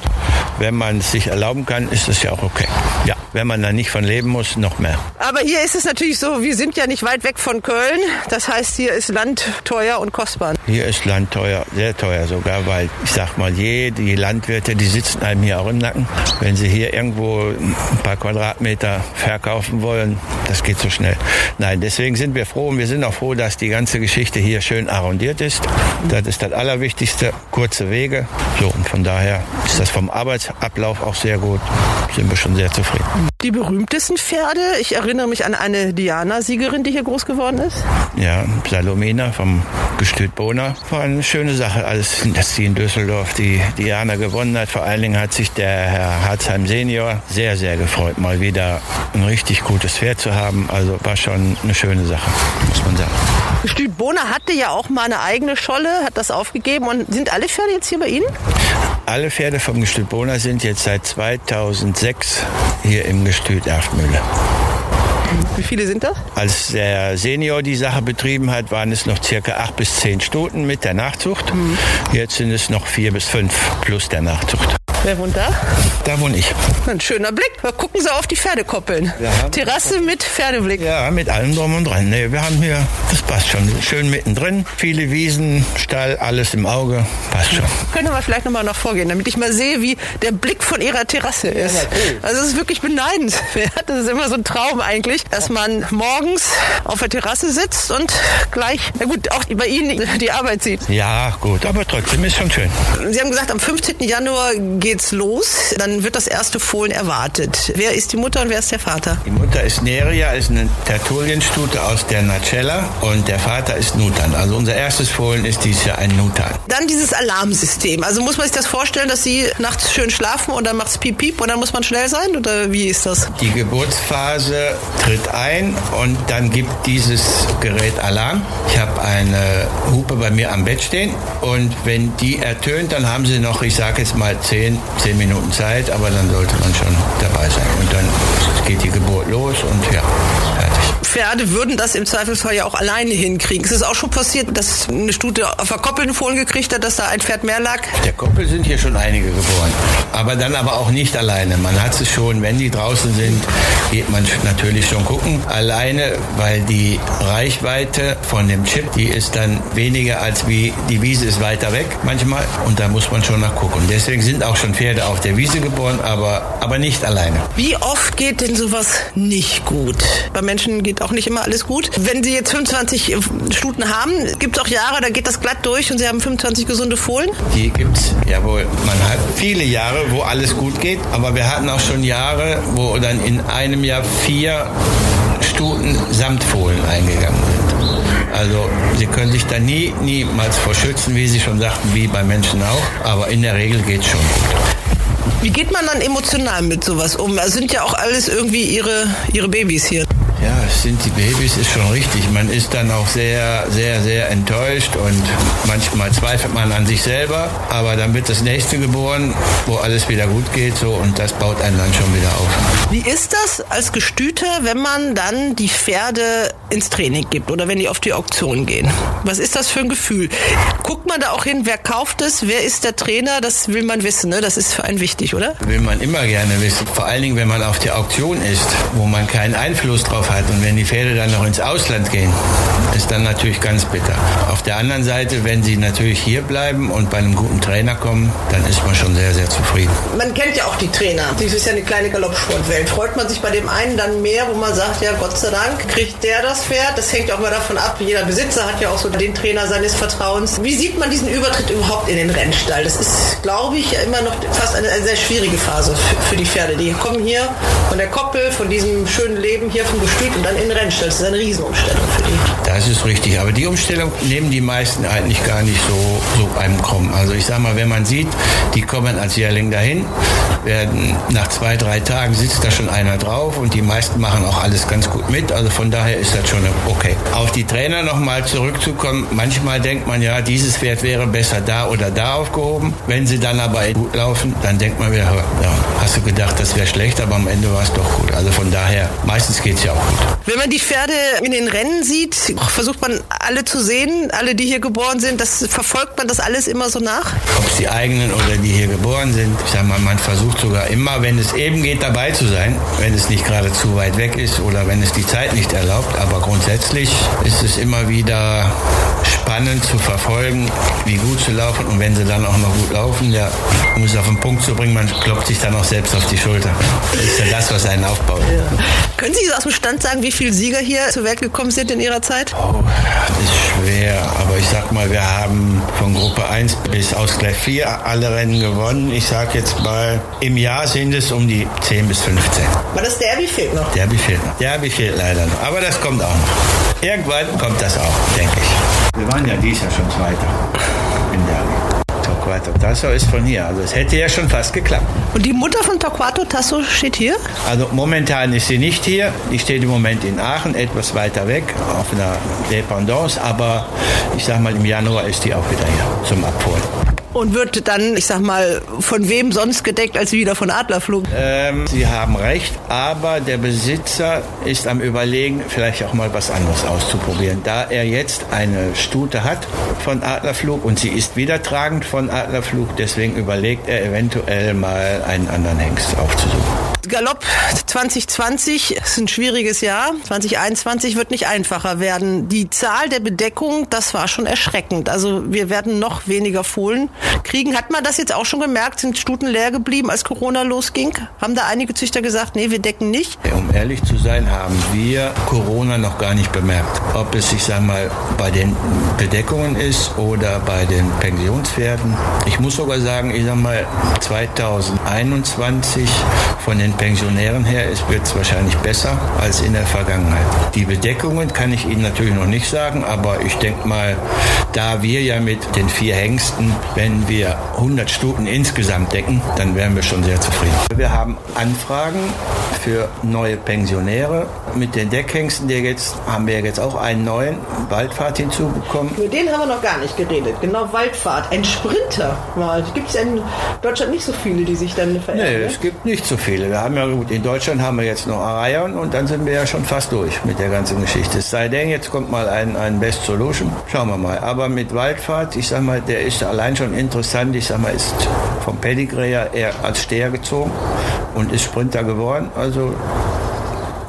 wenn man es sich erlauben kann, ist das ja auch okay. Ja, wenn man da nicht von leben muss, noch mehr. Aber hier ist es natürlich so, wir sind ja nicht weit weg von Köln. Das heißt, hier ist Land teuer und kostbar. Hier ist Land teuer, sehr teuer sogar, weil ich sag mal, je, die Landwirte, die sitzen einem hier auch im Nacken. Wenn sie hier irgendwo ein paar Quadratmeter verkaufen wollen, das geht so schnell. Nein, deswegen sind wir froh und wir sind auch froh, dass die ganze Geschichte hier schön arrondiert ist. Das ist das Allerwichtigste, kurze Wege. So, und von daher ist das vom Arbeitsablauf auch sehr gut. Sind wir schon sehr zufrieden. Die berühmtesten Pferde, ich erinnere mich an eine Diana-Siegerin, die hier groß geworden ist. Ja, Salomina vom Gestüt Bona. War eine schöne Sache, alles, dass sie in Düsseldorf die Diana gewonnen hat. Vor allen Dingen hat sich der Herr Harzheim Senior sehr, sehr gefreut, mal wieder ein richtig gutes Pferd zu haben. Also war schon eine schöne Sache, muss man sagen. Gestüt Bona hatte ja auch mal eine eigene Scholle, hat das aufgegeben. Und sind alle Pferde jetzt hier bei Ihnen? Alle Pferde vom Gestüt Bona sind jetzt seit 2006 hier im Gestüt Erftmühle. Wie viele sind das? Als der Senior die Sache betrieben hat, waren es noch circa acht bis zehn Stunden mit der Nachzucht. Mhm. Jetzt sind es noch vier bis fünf plus der Nachzucht. Wer wohnt da? Da wohne ich. Ein schöner Blick. Gucken Sie auf die Pferdekoppeln. Ja. Terrasse mit Pferdeblick. Ja, mit allem drum und dran. Nee, wir haben hier, das passt schon. Schön mittendrin. Viele Wiesen, Stall, alles im Auge. Passt schon. Können wir vielleicht nochmal noch vorgehen, damit ich mal sehe, wie der Blick von Ihrer Terrasse ist. Ja, also es ist wirklich beneidenswert. Das ist immer so ein Traum eigentlich, dass man morgens auf der Terrasse sitzt und gleich, na gut, auch bei Ihnen die Arbeit sieht. Ja, gut, aber trotzdem ist schon schön. Sie haben gesagt, am 15. Januar geht geht's los. Dann wird das erste Fohlen erwartet. Wer ist die Mutter und wer ist der Vater? Die Mutter ist Neria, ist eine Tertullienstute aus der Nacella und der Vater ist Nutan. Also unser erstes Fohlen ist dieses Jahr ein Nutan. Dann dieses Alarmsystem. Also muss man sich das vorstellen, dass sie nachts schön schlafen und dann macht's piep piep und dann muss man schnell sein oder wie ist das? Die Geburtsphase tritt ein und dann gibt dieses Gerät Alarm. Ich habe eine Hupe bei mir am Bett stehen und wenn die ertönt, dann haben sie noch, ich sage jetzt mal 10, zehn Minuten Zeit, aber dann sollte man schon dabei sein. Und dann geht die Geburt los und ja. Pferde würden das im Zweifelsfall ja auch alleine hinkriegen. Es ist auch schon passiert, dass eine Stute auf der Koppel einen Fohlen gekriegt hat, dass da ein Pferd mehr lag. Der Koppel sind hier schon einige geboren. Aber dann aber auch nicht alleine. Man hat es schon, wenn die draußen sind, geht man natürlich schon gucken. Alleine, weil die Reichweite von dem Chip, die ist dann weniger als wie die Wiese ist weiter weg manchmal. Und da muss man schon nachgucken. Deswegen sind auch schon Pferde auf der Wiese geboren, aber, aber nicht alleine. Wie oft geht denn sowas nicht gut? Bei Menschen geht auch nicht immer alles gut. Wenn Sie jetzt 25 Stuten haben, gibt es auch Jahre, da geht das glatt durch und Sie haben 25 gesunde Fohlen? Die gibt es, jawohl. Man hat viele Jahre, wo alles gut geht, aber wir hatten auch schon Jahre, wo dann in einem Jahr vier Stuten samt Fohlen eingegangen sind. Also sie können sich da nie, niemals vor schützen, wie Sie schon sagten, wie bei Menschen auch. Aber in der Regel geht es schon gut. Wie geht man dann emotional mit sowas um? Es sind ja auch alles irgendwie ihre, ihre Babys hier. Sind die Babys, ist schon richtig. Man ist dann auch sehr, sehr, sehr enttäuscht und manchmal zweifelt man an sich selber. Aber dann wird das nächste geboren, wo alles wieder gut geht, so und das baut einen dann schon wieder auf. Wie ist das als Gestüter, wenn man dann die Pferde ins Training gibt oder wenn die auf die Auktion gehen? Was ist das für ein Gefühl? Guckt man da auch hin, wer kauft es, wer ist der Trainer? Das will man wissen, ne? Das ist für einen wichtig, oder? Will man immer gerne wissen. Vor allen Dingen, wenn man auf die Auktion ist, wo man keinen Einfluss drauf hat. Und wenn die Pferde dann noch ins Ausland gehen, ist dann natürlich ganz bitter. Auf der anderen Seite, wenn sie natürlich hier bleiben und bei einem guten Trainer kommen, dann ist man schon sehr, sehr zufrieden. Man kennt ja auch die Trainer. Das ist ja eine kleine Galoppsportwelt. Freut man sich bei dem einen dann mehr, wo man sagt, ja Gott sei Dank kriegt der das Pferd. Das hängt auch mal davon ab. Jeder Besitzer hat ja auch so den Trainer seines Vertrauens. Wie sieht man diesen Übertritt überhaupt in den Rennstall? Das ist, glaube ich, immer noch fast eine, sehr schwierige Phase für, die Pferde. Die kommen hier von der Koppel, von diesem schönen Leben hier vom Gestüt und dann in den Rennen stellst. Das ist eine Riesenumstellung für die. Das ist richtig. Aber die Umstellung nehmen die meisten eigentlich gar nicht so, so einem krumm. Also ich sag mal, wenn man sieht, die kommen als Jährling dahin, werden nach zwei, drei Tagen sitzt da schon einer drauf und die meisten machen auch alles ganz gut mit. Also von daher ist das schon okay. Auf die Trainer nochmal zurückzukommen. Manchmal denkt man ja, dieses Pferd wäre besser da oder da aufgehoben. Wenn sie dann aber gut laufen, dann denkt man wieder, ja, hast du gedacht, das wäre schlecht, aber am Ende war es doch gut. Also von daher, meistens geht es ja auch gut. Wenn man die Pferde in den Rennen sieht, versucht man alle zu sehen, alle, die hier geboren sind, das verfolgt man das alles immer so nach? Ob es die eigenen oder die hier geboren sind. Ich sag mal, man versucht sogar immer, wenn es eben geht, dabei zu sein, wenn es nicht gerade zu weit weg ist oder wenn es die Zeit nicht erlaubt. Aber grundsätzlich ist es immer wieder spannend zu verfolgen, wie gut sie laufen und wenn sie dann auch noch gut laufen, ja, um es auf den Punkt zu bringen, man klopft sich dann auch selbst auf die Schulter. Das ist ja das, was einen aufbaut. Ja. Können Sie aus dem Stand sagen, wie viele Sieger hier zur Welt gekommen sind in Ihrer Zeit? Oh, das ist schwer, aber ich sag mal, wir haben von Gruppe 1 bis Ausgleich 4 alle Rennen gewonnen. Ich sag jetzt mal, im Jahr sind es um die 10 bis 15. Aber das Derby fehlt noch. Derby fehlt noch. Derby fehlt leider noch. Aber das kommt auch noch. Irgendwann kommt das auch, denke ich. Wir waren ja dies Jahr schon Zweiter. Torquato Tasso ist von hier. Also es hätte ja schon fast geklappt. Und die Mutter von Torquato Tasso steht hier? Also momentan ist sie nicht hier. Die steht im Moment in Aachen, etwas weiter weg, auf einer Dependance. Aber ich sag mal, im Januar ist die auch wieder hier zum Abholen. Und wird dann, ich sag mal, von wem sonst gedeckt als wieder von Adlerflug? Ähm, Sie haben recht, aber der Besitzer ist am Überlegen, vielleicht auch mal was anderes auszuprobieren. Da er jetzt eine Stute hat von Adlerflug und sie ist wieder tragend von Adlerflug, deswegen überlegt er eventuell mal einen anderen Hengst aufzusuchen. Galopp 2020 ist ein schwieriges Jahr. 2021 wird nicht einfacher werden. Die Zahl der Bedeckung, das war schon erschreckend. Also wir werden noch weniger Fohlen kriegen. Hat man das jetzt auch schon gemerkt? Sind Stuten leer geblieben, als Corona losging? Haben da einige Züchter gesagt, nee, wir decken nicht? Um ehrlich zu sein, haben wir Corona noch gar nicht bemerkt. Ob es, ich sag mal, bei den Bedeckungen ist oder bei den Pensionspferden. Ich muss sogar sagen, ich sag mal, 2021 von den Pensionären her wird es wahrscheinlich besser als in der Vergangenheit. Die Bedeckungen kann ich Ihnen natürlich noch nicht sagen, aber ich denke mal, da wir ja mit den vier Hengsten, wenn wir 100 Stuten insgesamt decken, dann wären wir schon sehr zufrieden. Wir haben Anfragen für neue Pensionäre. Mit den Deckhengsten, der jetzt, haben wir jetzt auch einen neuen Waldfahrt hinzubekommen. Über den haben wir noch gar nicht geredet. Genau, Waldfahrt. Ein Sprinter. Gibt es in Deutschland nicht so viele, die sich dann verändern? Nee, es gibt nicht so viele. Wir haben ja gut, in Deutschland haben wir jetzt noch Arayon und dann sind wir ja schon fast durch mit der ganzen Geschichte. Es sei denn, jetzt kommt mal ein, ein Best Solution. Schauen wir mal. Aber mit Waldfahrt, ich sag mal, der ist allein schon interessant. Ich sag mal, ist vom Pedigree her eher als Steher gezogen und ist Sprinter geworden. Also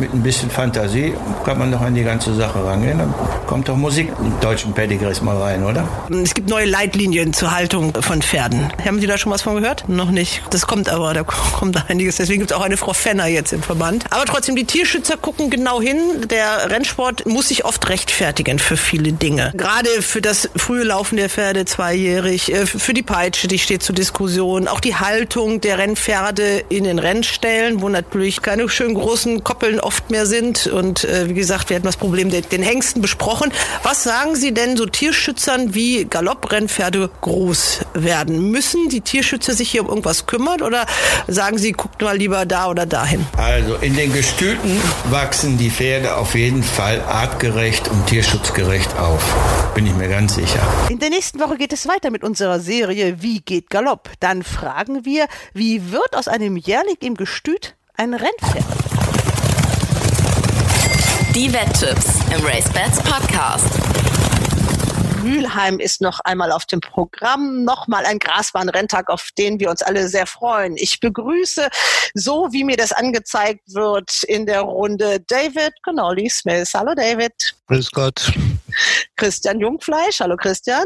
mit ein bisschen Fantasie kann man doch an die ganze Sache rangehen. Dann kommt doch Musik im deutschen Pedigrees mal rein, oder? Es gibt neue Leitlinien zur Haltung von Pferden. Haben Sie da schon was von gehört? Noch nicht. Das kommt aber, da kommt einiges. Deswegen gibt es auch eine Frau Fenner jetzt im Verband. Aber trotzdem, die Tierschützer gucken genau hin. Der Rennsport muss sich oft rechtfertigen für viele Dinge. Gerade für das frühe Laufen der Pferde zweijährig, äh, für die Peitsche, die steht zur Diskussion. Auch die Haltung der Rennpferde in den Rennstellen, wo natürlich keine schönen großen Koppeln oft mehr sind. Und äh, wie gesagt, wir hatten das Problem den, den Hengsten besprochen. Was sagen Sie denn so Tierschützern, wie Galopprennpferde groß werden? Müssen die Tierschützer sich hier um irgendwas kümmern oder sagen Sie, guckt mal lieber da oder dahin? Also in den Gestüten wachsen die Pferde auf jeden Fall artgerecht und tierschutzgerecht auf. Bin ich mir ganz sicher. In der nächsten Woche geht es weiter mit unserer Serie Wie geht Galopp? Dann fragen wir, wie wird aus einem Jährling im Gestüt ein Rennpferd? Die Wetttipps im RaceBets Podcast. Mülheim ist noch einmal auf dem Programm. Nochmal ein Grasbahnrenntag, auf den wir uns alle sehr freuen. Ich begrüße, so wie mir das angezeigt wird, in der Runde David Connolly Smith. Hallo David. Grüß Gott. Christian Jungfleisch. Hallo Christian.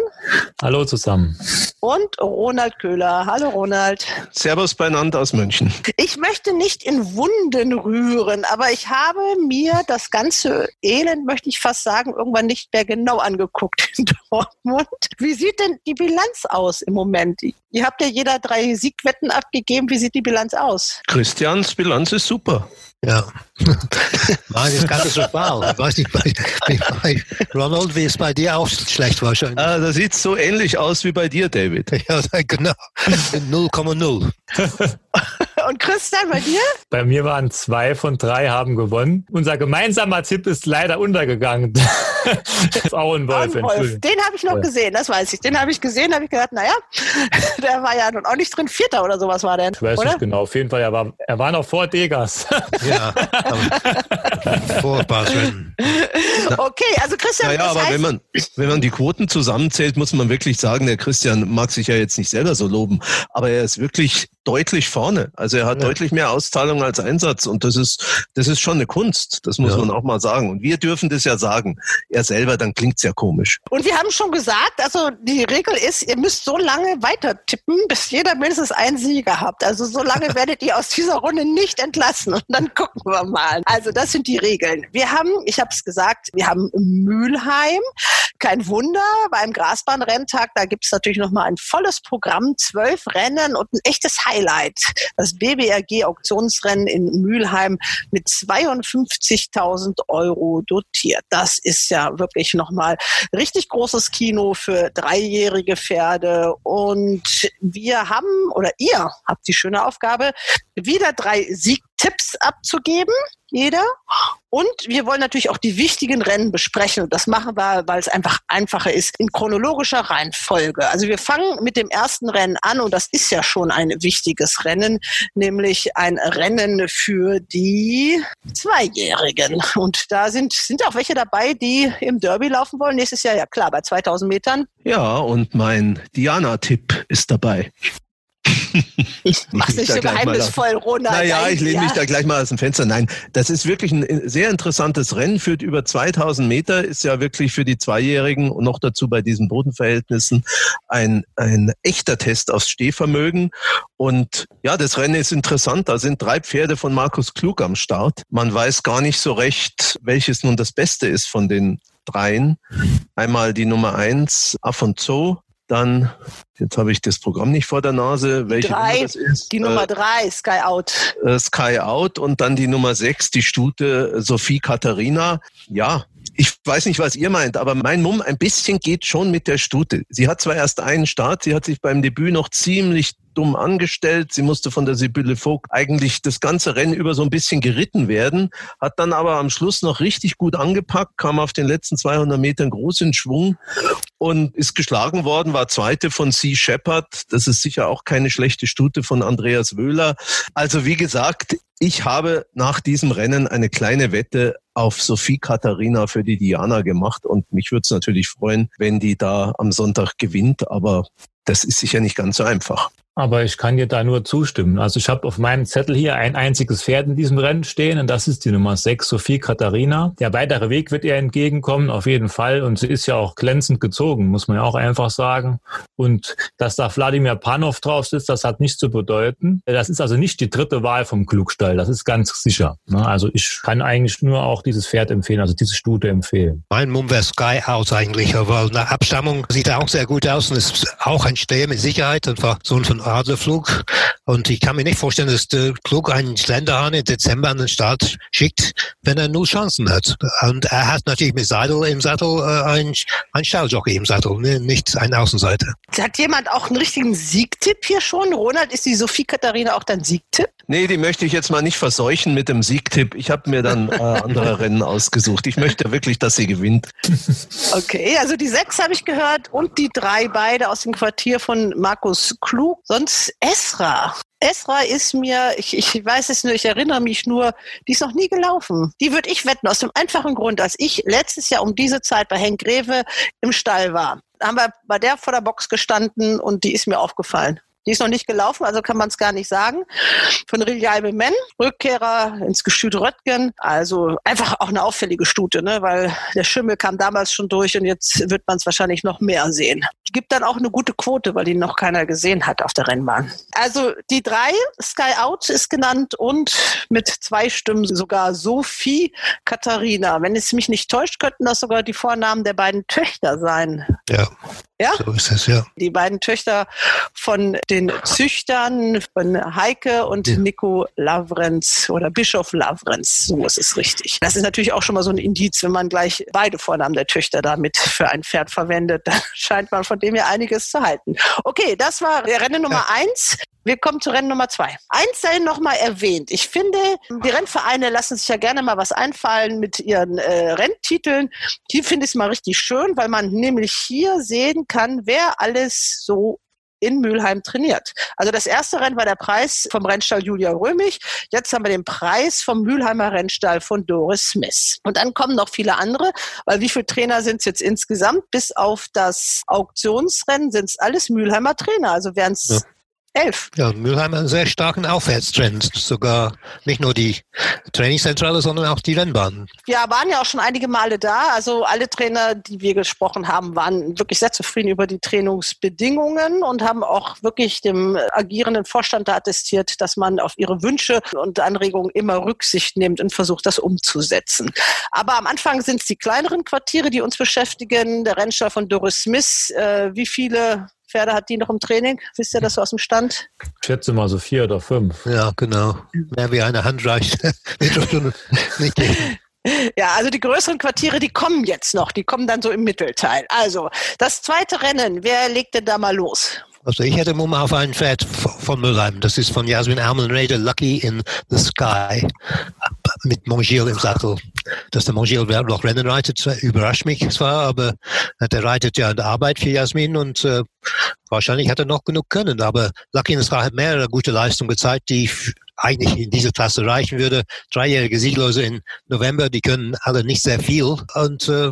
Hallo zusammen. Und Ronald Köhler. Hallo Ronald. Servus beieinander aus München. Ich möchte nicht in Wunden rühren, aber ich habe mir das ganze Elend, möchte ich fast sagen, irgendwann nicht mehr genau angeguckt in *laughs* Dortmund. Wie sieht denn die Bilanz aus im Moment? Ihr habt ja jeder drei Siegwetten abgegeben. Wie sieht die Bilanz aus? Christians Bilanz ist super. Ja. *laughs* Nein, ist katastrophal. Ich weiß nicht, bei, bei Ronald, wie es bei dir auch schlecht wahrscheinlich. Ah, das sieht so ähnlich aus wie bei dir, David. *laughs* Ja, genau. 0,0. *laughs* Christian, bei dir? Bei mir waren zwei von drei haben gewonnen. Unser gemeinsamer Tipp ist leider untergegangen. *laughs* Frauenwolf, Frauenwolf. Den habe ich noch ja. gesehen, das weiß ich. Den habe ich gesehen, habe ich gedacht, naja, *laughs* der war ja nun auch nicht drin. Vierter oder sowas war der. Ich weiß oder? nicht genau. Auf jeden Fall, er war, er war noch vor Degas. ja, *laughs* vor Basel. Okay, also Christian. Naja, aber wenn man, wenn man die Quoten zusammenzählt, muss man wirklich sagen, der Christian mag sich ja jetzt nicht selber so loben, aber er ist wirklich deutlich vorne. Also er hat ja. deutlich mehr Auszahlung als Einsatz und das ist, das ist schon eine Kunst. Das muss ja. man auch mal sagen. Und wir dürfen das ja sagen. Er selber, dann klingt es ja komisch. Und wir haben schon gesagt, also die Regel ist, ihr müsst so lange weiter tippen, bis jeder mindestens einen Sieger habt. Also so lange *laughs* werdet ihr aus dieser Runde nicht entlassen. Und dann gucken wir mal. Also das sind die Regeln. Wir haben, ich habe es gesagt, wir haben Mülheim. Kein Wunder, beim Grasbahnrenntag, da gibt es natürlich nochmal ein volles Programm, zwölf Rennen und ein echtes Highlight. Highlight. Das BBRG Auktionsrennen in Mülheim mit 52.000 Euro dotiert. Das ist ja wirklich nochmal richtig großes Kino für dreijährige Pferde. Und wir haben, oder ihr habt die schöne Aufgabe, wieder drei Siegtipps abzugeben jeder. Und wir wollen natürlich auch die wichtigen Rennen besprechen. Und das machen wir, weil es einfach einfacher ist, in chronologischer Reihenfolge. Also wir fangen mit dem ersten Rennen an und das ist ja schon ein wichtiges Rennen, nämlich ein Rennen für die Zweijährigen. Und da sind, sind auch welche dabei, die im Derby laufen wollen. Nächstes Jahr, ja klar, bei 2000 Metern. Ja, und mein Diana-Tipp ist dabei. Mach dich so geheimnisvoll, Ronald. Naja, ich lehne ja. mich da gleich mal aus dem Fenster. Nein, das ist wirklich ein sehr interessantes Rennen, führt über 2000 Meter, ist ja wirklich für die Zweijährigen und noch dazu bei diesen Bodenverhältnissen ein, ein echter Test aufs Stehvermögen. Und ja, das Rennen ist interessant. Da sind drei Pferde von Markus Klug am Start. Man weiß gar nicht so recht, welches nun das Beste ist von den dreien. Einmal die Nummer eins, Afonso, dann, jetzt habe ich das Programm nicht vor der Nase, welche drei, Nummer das ist. Die Nummer äh, drei, Sky Out. Äh, Sky Out und dann die Nummer sechs, die Stute Sophie Katharina. Ja, ich weiß nicht, was ihr meint, aber mein Mumm ein bisschen geht schon mit der Stute. Sie hat zwar erst einen Start, sie hat sich beim Debüt noch ziemlich dumm angestellt. Sie musste von der Sibylle Vogt eigentlich das ganze Rennen über so ein bisschen geritten werden, hat dann aber am Schluss noch richtig gut angepackt, kam auf den letzten 200 Metern groß in Schwung und ist geschlagen worden, war zweite von Sea Shepard. Das ist sicher auch keine schlechte Stute von Andreas Wöhler. Also wie gesagt, ich habe nach diesem Rennen eine kleine Wette auf Sophie Katharina für die Diana gemacht und mich würde es natürlich freuen, wenn die da am Sonntag gewinnt, aber das ist sicher nicht ganz so einfach. Aber ich kann dir da nur zustimmen. Also ich habe auf meinem Zettel hier ein einziges Pferd in diesem Rennen stehen und das ist die Nummer 6, Sophie Katharina. Der weitere Weg wird ihr entgegenkommen, auf jeden Fall. Und sie ist ja auch glänzend gezogen, muss man ja auch einfach sagen. Und dass da Wladimir Panov drauf sitzt, das hat nichts zu bedeuten. Das ist also nicht die dritte Wahl vom Klugstall, das ist ganz sicher. Ne? Also ich kann eigentlich nur auch dieses Pferd empfehlen, also diese Stute empfehlen. Mein Mumm Sky aus eigentlich, weil eine Abstammung sieht auch sehr gut aus und ist auch ein Steher mit Sicherheit und war so ein Adlerflug. Und ich kann mir nicht vorstellen, dass der Klug einen Schlenderhahn im Dezember an den Start schickt, wenn er nur Chancen hat. Und er hat natürlich mit Seidel im Sattel äh, ein, ein Stalljockey im Sattel, ne? nicht ein Außenseiter. Hat jemand auch einen richtigen Siegtipp hier schon? Ronald, ist die Sophie Katharina auch dein Siegtipp? Nee, die möchte ich jetzt mal nicht verseuchen mit dem Siegtipp. Ich habe mir dann äh, andere *laughs* Rennen ausgesucht. Ich möchte wirklich, dass sie gewinnt. Okay, also die sechs habe ich gehört und die drei beide aus dem Quartier von Markus Klug. Sonst Esra. Esra ist mir, ich, ich weiß es nur, ich erinnere mich nur, die ist noch nie gelaufen. Die würde ich wetten, aus dem einfachen Grund, als ich letztes Jahr um diese Zeit bei Henk Greve im Stall war. Da haben wir bei der vor der Box gestanden und die ist mir aufgefallen. Die ist noch nicht gelaufen, also kann man es gar nicht sagen. Von Riljalbe Men, Rückkehrer ins Gestüt Röttgen. Also einfach auch eine auffällige Stute, ne? weil der Schimmel kam damals schon durch und jetzt wird man es wahrscheinlich noch mehr sehen. Gibt dann auch eine gute Quote, weil die noch keiner gesehen hat auf der Rennbahn. Also die drei, Sky Out ist genannt und mit zwei Stimmen sogar Sophie Katharina. Wenn es mich nicht täuscht, könnten das sogar die Vornamen der beiden Töchter sein. Ja. Ja? So ist es, ja. Die beiden Töchter von den Züchtern, von Heike und ja. Nico Lavrenz oder Bischof Lavrenz. So ist es richtig. Das ist natürlich auch schon mal so ein Indiz, wenn man gleich beide Vornamen der Töchter damit für ein Pferd verwendet. *laughs* Dann scheint man von dem ja einiges zu halten. Okay, das war Rennen Nummer ja. eins. Wir kommen zu Rennen Nummer zwei. Eins sei noch mal erwähnt. Ich finde, die Rennvereine lassen sich ja gerne mal was einfallen mit ihren äh, Renntiteln. Hier finde ich es mal richtig schön, weil man nämlich hier sehen kann, wer alles so in Mülheim trainiert. Also das erste Rennen war der Preis vom Rennstall Julia Römig. Jetzt haben wir den Preis vom Mülheimer Rennstall von Doris Smith. Und dann kommen noch viele andere, weil wie viele Trainer sind es jetzt insgesamt? Bis auf das Auktionsrennen sind es alles Mülheimer Trainer. Also wären es ja. Elf. Ja, Mülheim hat einen sehr starken Aufwärtstrend. Sogar nicht nur die Trainingszentrale, sondern auch die Rennbahnen. Ja, waren ja auch schon einige Male da. Also alle Trainer, die wir gesprochen haben, waren wirklich sehr zufrieden über die Trainingsbedingungen und haben auch wirklich dem agierenden Vorstand da attestiert, dass man auf ihre Wünsche und Anregungen immer Rücksicht nimmt und versucht, das umzusetzen. Aber am Anfang sind es die kleineren Quartiere, die uns beschäftigen. Der Rennstall von Doris Smith. Äh, wie viele Pferde hat die noch im Training? Wisst ihr das so aus dem Stand? Ich schätze mal so vier oder fünf. Ja, genau. Mehr wie eine Hand reicht. *laughs* nicht *laughs* ja, also die größeren Quartiere, die kommen jetzt noch. Die kommen dann so im Mittelteil. Also, das zweite Rennen, wer legt denn da mal los? Also ich hätte Mumm auf ein Pferd von Mülheim. Das ist von Jasmin Ermelrede, Lucky in the Sky, mit Mongiel im Sattel. Dass der Mongiel noch Rennen reitet, überrascht mich zwar, aber der reitet ja in der Arbeit für Jasmin und äh, wahrscheinlich hat er noch genug können. Aber Lucky Sky hat mehrere gute Leistungen gezeigt, die eigentlich in diese Klasse reichen würde. Dreijährige Sieglose im November, die können alle nicht sehr viel. Und äh,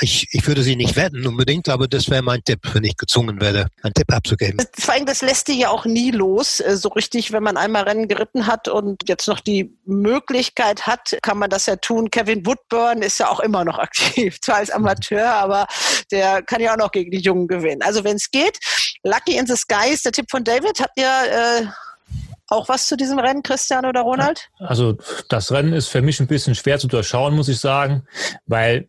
ich, ich würde sie nicht wetten unbedingt, aber das wäre mein Tipp, wenn ich gezwungen werde, einen Tipp abzugeben. Vor allem, das lässt die ja auch nie los, äh, so richtig, wenn man einmal Rennen geritten hat und jetzt noch die Möglichkeit hat, kann man das ja tun. Kevin Woodburn ist ja auch immer noch *laughs* aktiv, zwar als Amateur, aber der kann ja auch noch gegen die Jungen gewinnen. Also wenn es geht, Lucky in the Sky ist der Tipp von David. Habt ihr äh, auch was zu diesem Rennen, Christian oder Ronald? Also das Rennen ist für mich ein bisschen schwer zu durchschauen, muss ich sagen, weil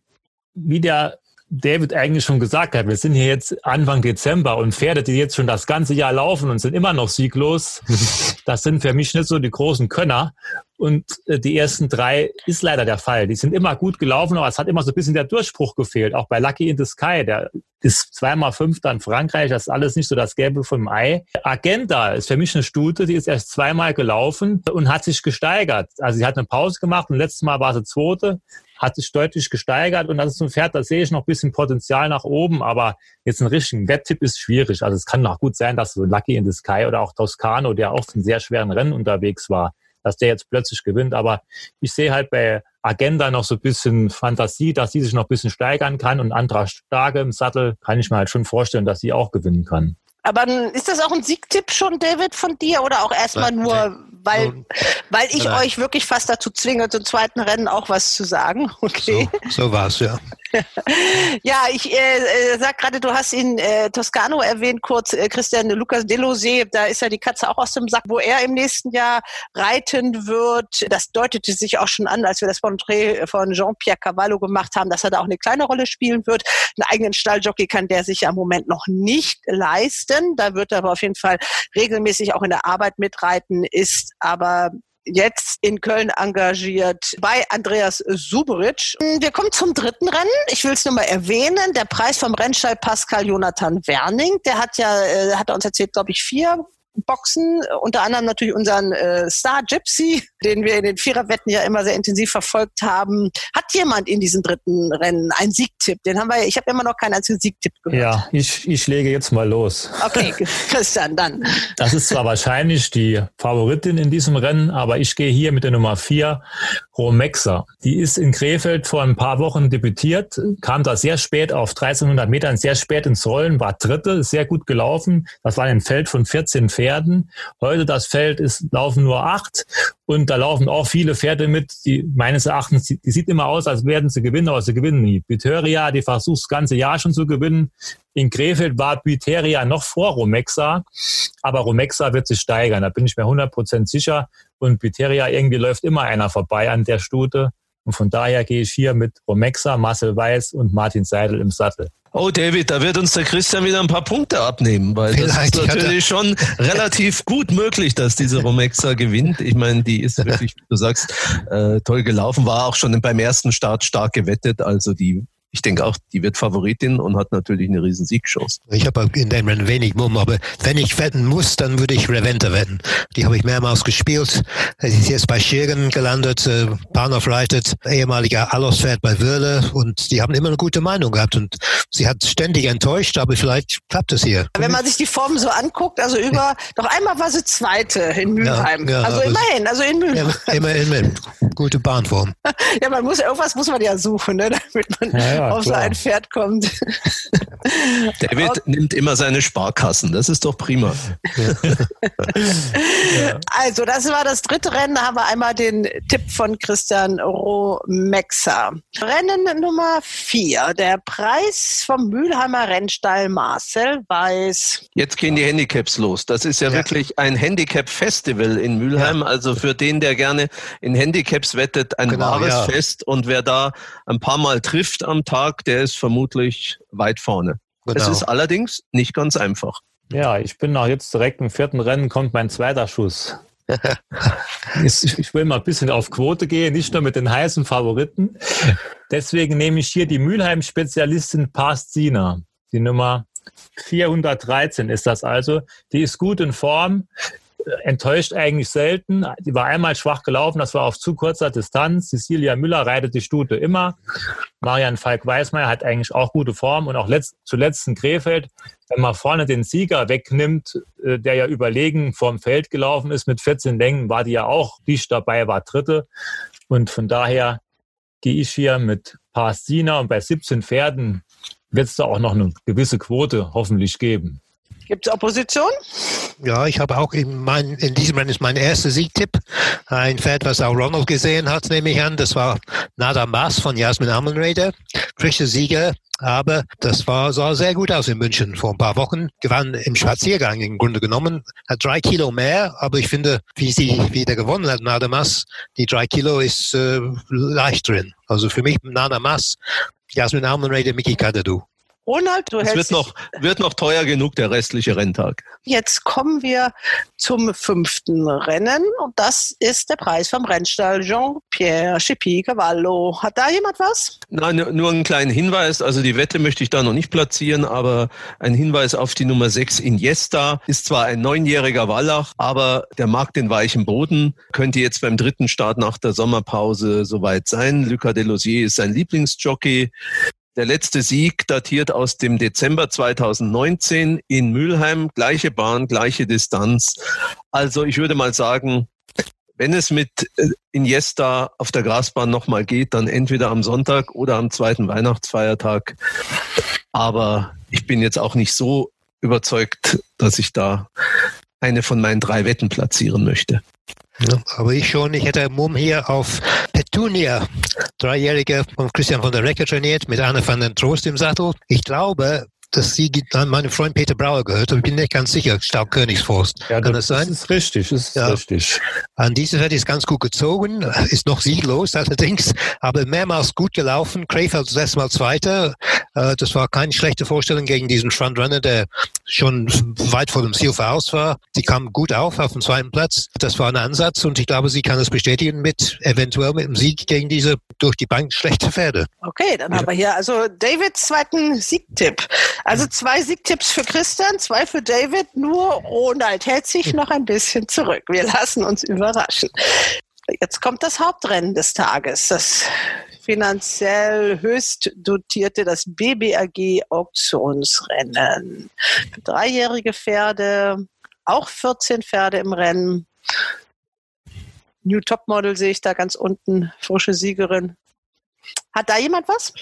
wie der David eigentlich schon gesagt hat, wir sind hier jetzt Anfang Dezember und Pferde, die jetzt schon das ganze Jahr laufen und sind immer noch sieglos, *laughs* das sind für mich nicht so die großen Könner. Und äh, die ersten drei ist leider der Fall. Die sind immer gut gelaufen, aber es hat immer so ein bisschen der Durchbruch gefehlt. Auch bei Lucky in the Sky, der ist zweimal Fünfter in Frankreich, das ist alles nicht so das Gelbe vom Ei. Agenda ist für mich eine Stute, die ist erst zweimal gelaufen und hat sich gesteigert. Also sie hat eine Pause gemacht und letztes Mal war sie Zweite hat sich deutlich gesteigert und das ist ein Pferd, da sehe ich noch ein bisschen Potenzial nach oben, aber jetzt einen richtigen Wetttipp ist schwierig. Also es kann auch gut sein, dass so Lucky in the Sky oder auch Toscano, der auch in sehr schweren Rennen unterwegs war, dass der jetzt plötzlich gewinnt. Aber ich sehe halt bei Agenda noch so ein bisschen Fantasie, dass sie sich noch ein bisschen steigern kann und Andra Starke im Sattel kann ich mir halt schon vorstellen, dass sie auch gewinnen kann. Aber ist das auch ein Siegtipp schon, David, von dir oder auch erstmal nur, weil, weil ich Nein. euch wirklich fast dazu zwinge, zum zweiten Rennen auch was zu sagen? *laughs* Okay. So, so war es, ja. *laughs* ja, ich äh, sag gerade, du hast ihn äh, Toscano erwähnt, kurz äh, Christian Lucas Delosé, da ist ja die Katze auch aus dem Sack, wo er im nächsten Jahr reiten wird. Das deutete sich auch schon an, als wir das Porträt von Jean-Pierre Cavallo gemacht haben, dass er da auch eine kleine Rolle spielen wird. Einen eigenen Stalljockey kann der sich ja im Moment noch nicht leisten. Da wird er aber auf jeden Fall regelmäßig auch in der Arbeit mitreiten, ist aber jetzt in Köln engagiert bei Andreas Suberitsch. Wir kommen zum dritten Rennen. Ich will es nur mal erwähnen. Der Preis vom Rennstall Pascal Jonathan Werning. Der hat ja, äh, hat uns erzählt, glaube ich, vier Boxen, unter anderem natürlich unseren äh, Star Gypsy, den wir in den Viererwetten ja immer sehr intensiv verfolgt haben. Hat jemand in diesem dritten Rennen einen Siegtipp? Den haben wir, ich habe immer noch keinen einzigen Siegtipp gehört. Ja, ich, ich lege jetzt mal los. Okay, *laughs* Christian, dann. Das ist zwar wahrscheinlich die Favoritin in diesem Rennen, aber ich gehe hier mit der Nummer vier, Romexa. Die ist in Krefeld vor ein paar Wochen debütiert, kam da sehr spät auf 1300 Metern, sehr spät ins Rollen, war dritte, sehr gut gelaufen. Das war ein Feld von 14 Pferden Pferden. Heute das Feld ist, laufen nur acht und da laufen auch viele Pferde mit, die meines Erachtens, die, die sieht immer aus, als werden sie gewinnen, aber sie gewinnen nie. Biteria, die versucht das ganze Jahr schon zu gewinnen. In Krefeld war Biteria noch vor Romexa, aber Romexa wird sich steigern, da bin ich mir 100% sicher. Und Biteria, irgendwie läuft immer einer vorbei an der Stute. Und von daher gehe ich hier mit Romexa, Marcel Weiß und Martin Seidel im Sattel. Oh, David, da wird uns der Christian wieder ein paar Punkte abnehmen, weil Vielleicht, das ist natürlich schon relativ gut möglich, dass diese Romexa gewinnt. Ich meine, die ist wirklich, wie du sagst, äh, toll gelaufen, war auch schon beim ersten Start stark gewettet, also die ich denke auch, die wird Favoritin und hat natürlich eine riesen Siegchance. Ich habe in dem Rennen wenig Mumm, aber wenn ich wetten muss, dann würde ich Reventa wetten. Die habe ich mehrmals gespielt. Sie ist jetzt bei Schirgen gelandet, äh, Bahnhof reitet, ehemaliger Allos-Pferd bei Würle und die haben immer eine gute Meinung gehabt und sie hat ständig enttäuscht, aber vielleicht klappt es hier. Wenn man sich die Form so anguckt, also über, noch einmal war sie Zweite in Mülheim. Ja, ja, also immerhin, also in Mülheim. Ja, immerhin. Gute Bahnform. *laughs* ja, man muss, irgendwas muss man ja suchen, ne, damit man ja, auf klar. so ein Pferd kommt. *laughs* David nimmt immer seine Sparkassen, das ist doch prima. *laughs* Also, das war das dritte Rennen. Da haben wir einmal den Tipp von Christian Romexa. Rennen Nummer vier. Der Preis vom Mülheimer Rennstall Marcel Weiß. Jetzt gehen die Handicaps los. Das ist ja, ja. wirklich ein Handicap-Festival in Mülheim. Ja. Also für den, der gerne in Handicaps wettet, ein genau, wahres ja. Fest. Und wer da ein paar Mal trifft am Tag, der ist vermutlich weit vorne. Genau. Es ist allerdings nicht ganz einfach. Ja, ich bin noch jetzt direkt im vierten Rennen, kommt mein zweiter Schuss. *laughs* ich will mal ein bisschen auf Quote gehen, nicht nur mit den heißen Favoriten. Deswegen nehme ich hier die Mülheim-Spezialistin Pastina, die Nummer 413 ist das also. Die ist gut in Form, enttäuscht eigentlich selten. Die war einmal schwach gelaufen, das war auf zu kurzer Distanz. Cecilia Müller reitet die Stute immer. Marian Falk-Weißmeier hat eigentlich auch gute Form und auch letzt, zuletzt in Krefeld, wenn man vorne den Sieger wegnimmt, äh, der ja überlegen vorm Feld gelaufen ist mit 14 Längen, war die ja auch dicht dabei, war Dritte. Und von daher gehe ich hier mit Pastina und bei 17 Pferden wird es da auch noch eine gewisse Quote hoffentlich geben. Gibt es Opposition? Ja, ich habe auch in, mein, in diesem Rennen ist mein erster Siegtipp. Ein Pferd, was auch Ronald gesehen hat, nehme ich an. Das war Nada Mas von Jasmin Ammenreder. Frischer Sieger. Aber das war, sah sehr gut aus in München vor ein paar Wochen. Gewann im Spaziergang im Grunde genommen. Hat drei Kilo mehr, aber ich finde, wie sie wieder gewonnen hat, Nada Mas, die drei Kilo ist äh, leicht drin. Also für mich Nada Mas, Jasmin Ammenreder, Miki Kadadu. Ronald, du es wird noch, wird noch teuer genug, der restliche Renntag. Jetzt kommen wir zum fünften Rennen und das ist der Preis vom Rennstall Jean-Pierre Chipi Cavallo. Hat da jemand was? Nein, nur einen kleinen Hinweis. Also die Wette möchte ich da noch nicht platzieren, aber ein Hinweis auf die Nummer 6 Iniesta. Ist zwar ein neunjähriger Wallach, aber der mag den weichen Boden. Könnte jetzt beim dritten Start nach der Sommerpause soweit sein. Lucas Delosier ist sein Lieblingsjockey. Der letzte Sieg datiert aus dem Dezember 2019 in Mülheim. Gleiche Bahn, gleiche Distanz. Also ich würde mal sagen, wenn es mit äh, Iniesta auf der Grasbahn nochmal geht, dann entweder am Sonntag oder am zweiten Weihnachtsfeiertag. Aber ich bin jetzt auch nicht so überzeugt, dass ich da eine von meinen drei Wetten platzieren möchte. Ja, aber ich schon, ich hätte Mumm hier auf Petunia, Dreijährige von Christian von der Recke trainiert, mit Anne van den Trost im Sattel. Ich glaube, dass sie an meinen Freund Peter Brauer gehört, aber ich bin nicht ganz sicher. Stark Königsforst. Ja, Kann das, das sein? ist richtig, das ist ja. richtig. An dieser Seite ist ganz gut gezogen, ist noch sieglos allerdings, aber mehrmals gut gelaufen. Krefeld das letzte Mal Zweiter. Äh, das war keine schlechte Vorstellung gegen diesen Frontrunner, der schon weit vor dem Ziel voraus war. Sie kam gut auf, auf dem zweiten Platz. Das war ein Ansatz und ich glaube, sie kann es bestätigen mit eventuell mit dem Sieg gegen diese durch die Bank schlechte Pferde. Okay, dann ja. haben wir hier also Davids zweiten Siegtipp. Also zwei Siegtipps für Christian, zwei für David, nur Ronald hält sich noch ein bisschen zurück. Wir lassen uns überraschen. Jetzt kommt das Hauptrennen des Tages, das finanziell höchst dotierte, das BBAG Auktionsrennen. Dreijährige Pferde, auch 14 Pferde im Rennen. New Topmodel sehe ich da ganz unten, frische Siegerin. Hat da jemand was?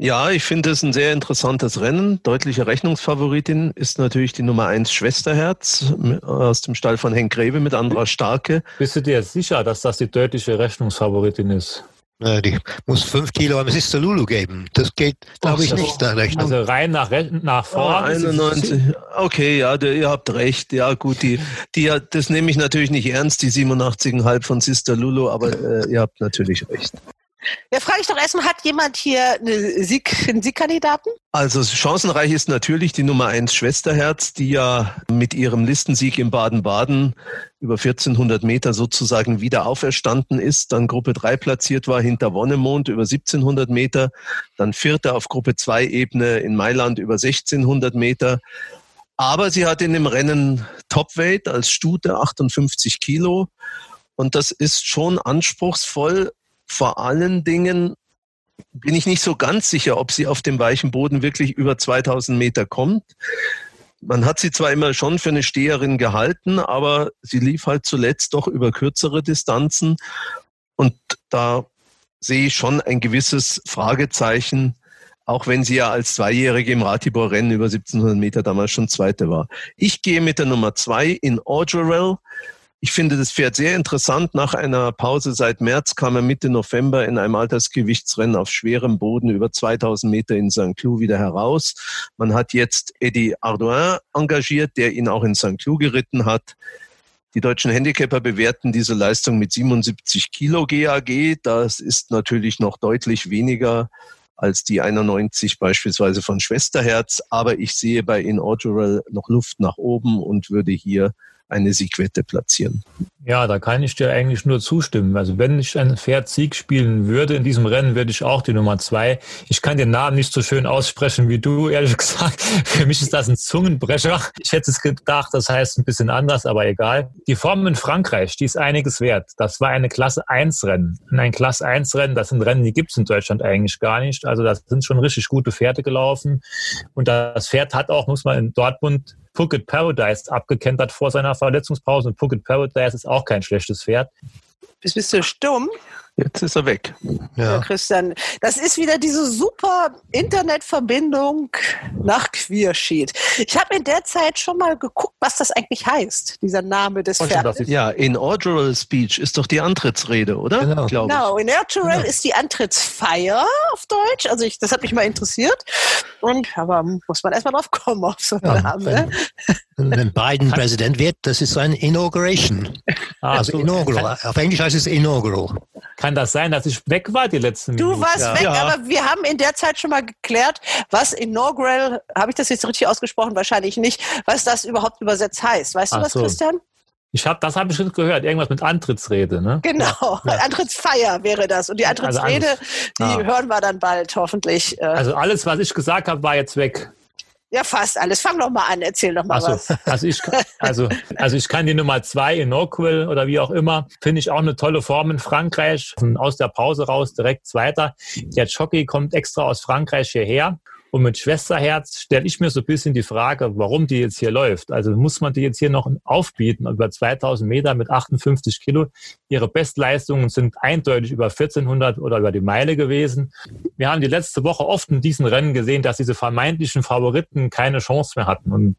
Ja, ich finde es ein sehr interessantes Rennen. Deutliche Rechnungsfavoritin ist natürlich die Nummer 1 Schwesterherz aus dem Stall von Henk Grebe mit Andra Starke. Bist du dir sicher, dass das die deutliche Rechnungsfavoritin ist? Ja, die muss fünf Kilo am Sister Lulu geben. Das geht, glaube ich, nicht nach Rechnung. Also rein nach, nach vorne. Oh, 91. Okay, ja, der, ihr habt recht. Ja, gut, die, die, das nehme ich natürlich nicht ernst, die 87,5 von Sister Lulu, aber äh, ihr habt natürlich recht. Ja, frage ich doch erstmal, hat jemand hier eine Sieg, einen Siegkandidaten? Also chancenreich ist natürlich die Nummer 1 Schwesterherz, die ja mit ihrem Listensieg in Baden-Baden über 1400 Meter sozusagen wieder auferstanden ist, dann Gruppe 3 platziert war hinter Wonnemond über 1700 Meter, dann Vierter auf Gruppe 2 Ebene in Mailand über 1600 Meter. Aber sie hat in dem Rennen Topweight als Stute 58 Kilo. Und das ist schon anspruchsvoll, vor allen Dingen bin ich nicht so ganz sicher, ob sie auf dem weichen Boden wirklich über 2000 Meter kommt. Man hat sie zwar immer schon für eine Steherin gehalten, aber sie lief halt zuletzt doch über kürzere Distanzen. Und da sehe ich schon ein gewisses Fragezeichen, auch wenn sie ja als Zweijährige im Ratibor-Rennen über 1700 Meter damals schon Zweite war. Ich gehe mit der Nummer zwei in Orgerell. Ich finde das Pferd sehr interessant. Nach einer Pause seit März kam er Mitte November in einem Altersgewichtsrennen auf schwerem Boden über 2000 Meter in St. Cloud wieder heraus. Man hat jetzt Eddie Ardouin engagiert, der ihn auch in St. Cloud geritten hat. Die deutschen Handicapper bewerten diese Leistung mit 77 Kilo GAG. Das ist natürlich noch deutlich weniger als die 91 beispielsweise von Schwesterherz. Aber ich sehe bei Inaugural noch Luft nach oben und würde hier eine Siegwette platzieren. Ja, da kann ich dir eigentlich nur zustimmen. Also wenn ich ein Pferd Sieg spielen würde in diesem Rennen, würde ich auch die Nummer zwei. Ich kann den Namen nicht so schön aussprechen wie du, ehrlich *laughs* gesagt. Für mich ist das ein Zungenbrecher. Ich hätte es gedacht, das heißt ein bisschen anders, aber egal. Die Form in Frankreich, die ist einiges wert. Das war eine Klasse 1 Rennen. ein Klasse 1 Rennen, das sind Rennen, die gibt es in Deutschland eigentlich gar nicht. Also das sind schon richtig gute Pferde gelaufen. Und das Pferd hat auch, muss man in Dortmund Phuket Paradise abgekentert vor seiner Verletzungspause. Und Phuket Paradise ist auch kein schlechtes Pferd. Bist du stumm? Jetzt ist er weg. Ja. ja. Christian, das ist wieder diese super Internetverbindung nach Queersheet. Ich habe in der Zeit schon mal geguckt, was das eigentlich heißt, dieser Name des Pferdes. Ja, inaugural speech ist doch die Antrittsrede, oder? Genau, genau. inaugural genau. ist die Antrittsfeier auf Deutsch. Also ich, das hat mich mal interessiert. Und aber muss man erstmal drauf kommen auf so einen ja, Namen. Ne? *laughs* Wenn Biden Präsident wird, das ist ein Inauguration. *laughs* Also inaugural. Auf Englisch heißt es inaugural. Kann das sein, dass ich weg war die letzten du Minuten? Du warst ja. weg, ja. aber wir haben in der Zeit schon mal geklärt, was inaugural, habe ich das jetzt richtig ausgesprochen? Wahrscheinlich nicht, was das überhaupt übersetzt heißt. Weißt Ach du was, so. Christian? Ich habe, das habe ich schon gehört, irgendwas mit Antrittsrede, ne? Genau, ja. *laughs* Antrittsfeier wäre das. Und die also Antrittsrede, also, die ah. hören wir dann bald hoffentlich. Äh. Also alles, was ich gesagt habe, war jetzt weg. Ja, fast alles. Fang doch mal an, erzähl doch mal so, was. *laughs* Also ich, also, *laughs* also ich kann die Nummer zwei in Norquil oder wie auch immer, finde ich auch eine tolle Form in Frankreich. Aus der Pause raus direkt Zweiter. Der Jockey kommt extra aus Frankreich hierher und mit Schwesterherz stelle ich mir so ein bisschen die Frage, warum die jetzt hier läuft. Also muss man die jetzt hier noch aufbieten, über 2000 Meter mit 58 Kilo. Ihre Bestleistungen sind eindeutig über 1400 oder über die Meile gewesen. Wir haben die letzte Woche oft in diesen Rennen gesehen, dass diese vermeintlichen Favoriten keine Chance mehr hatten. Und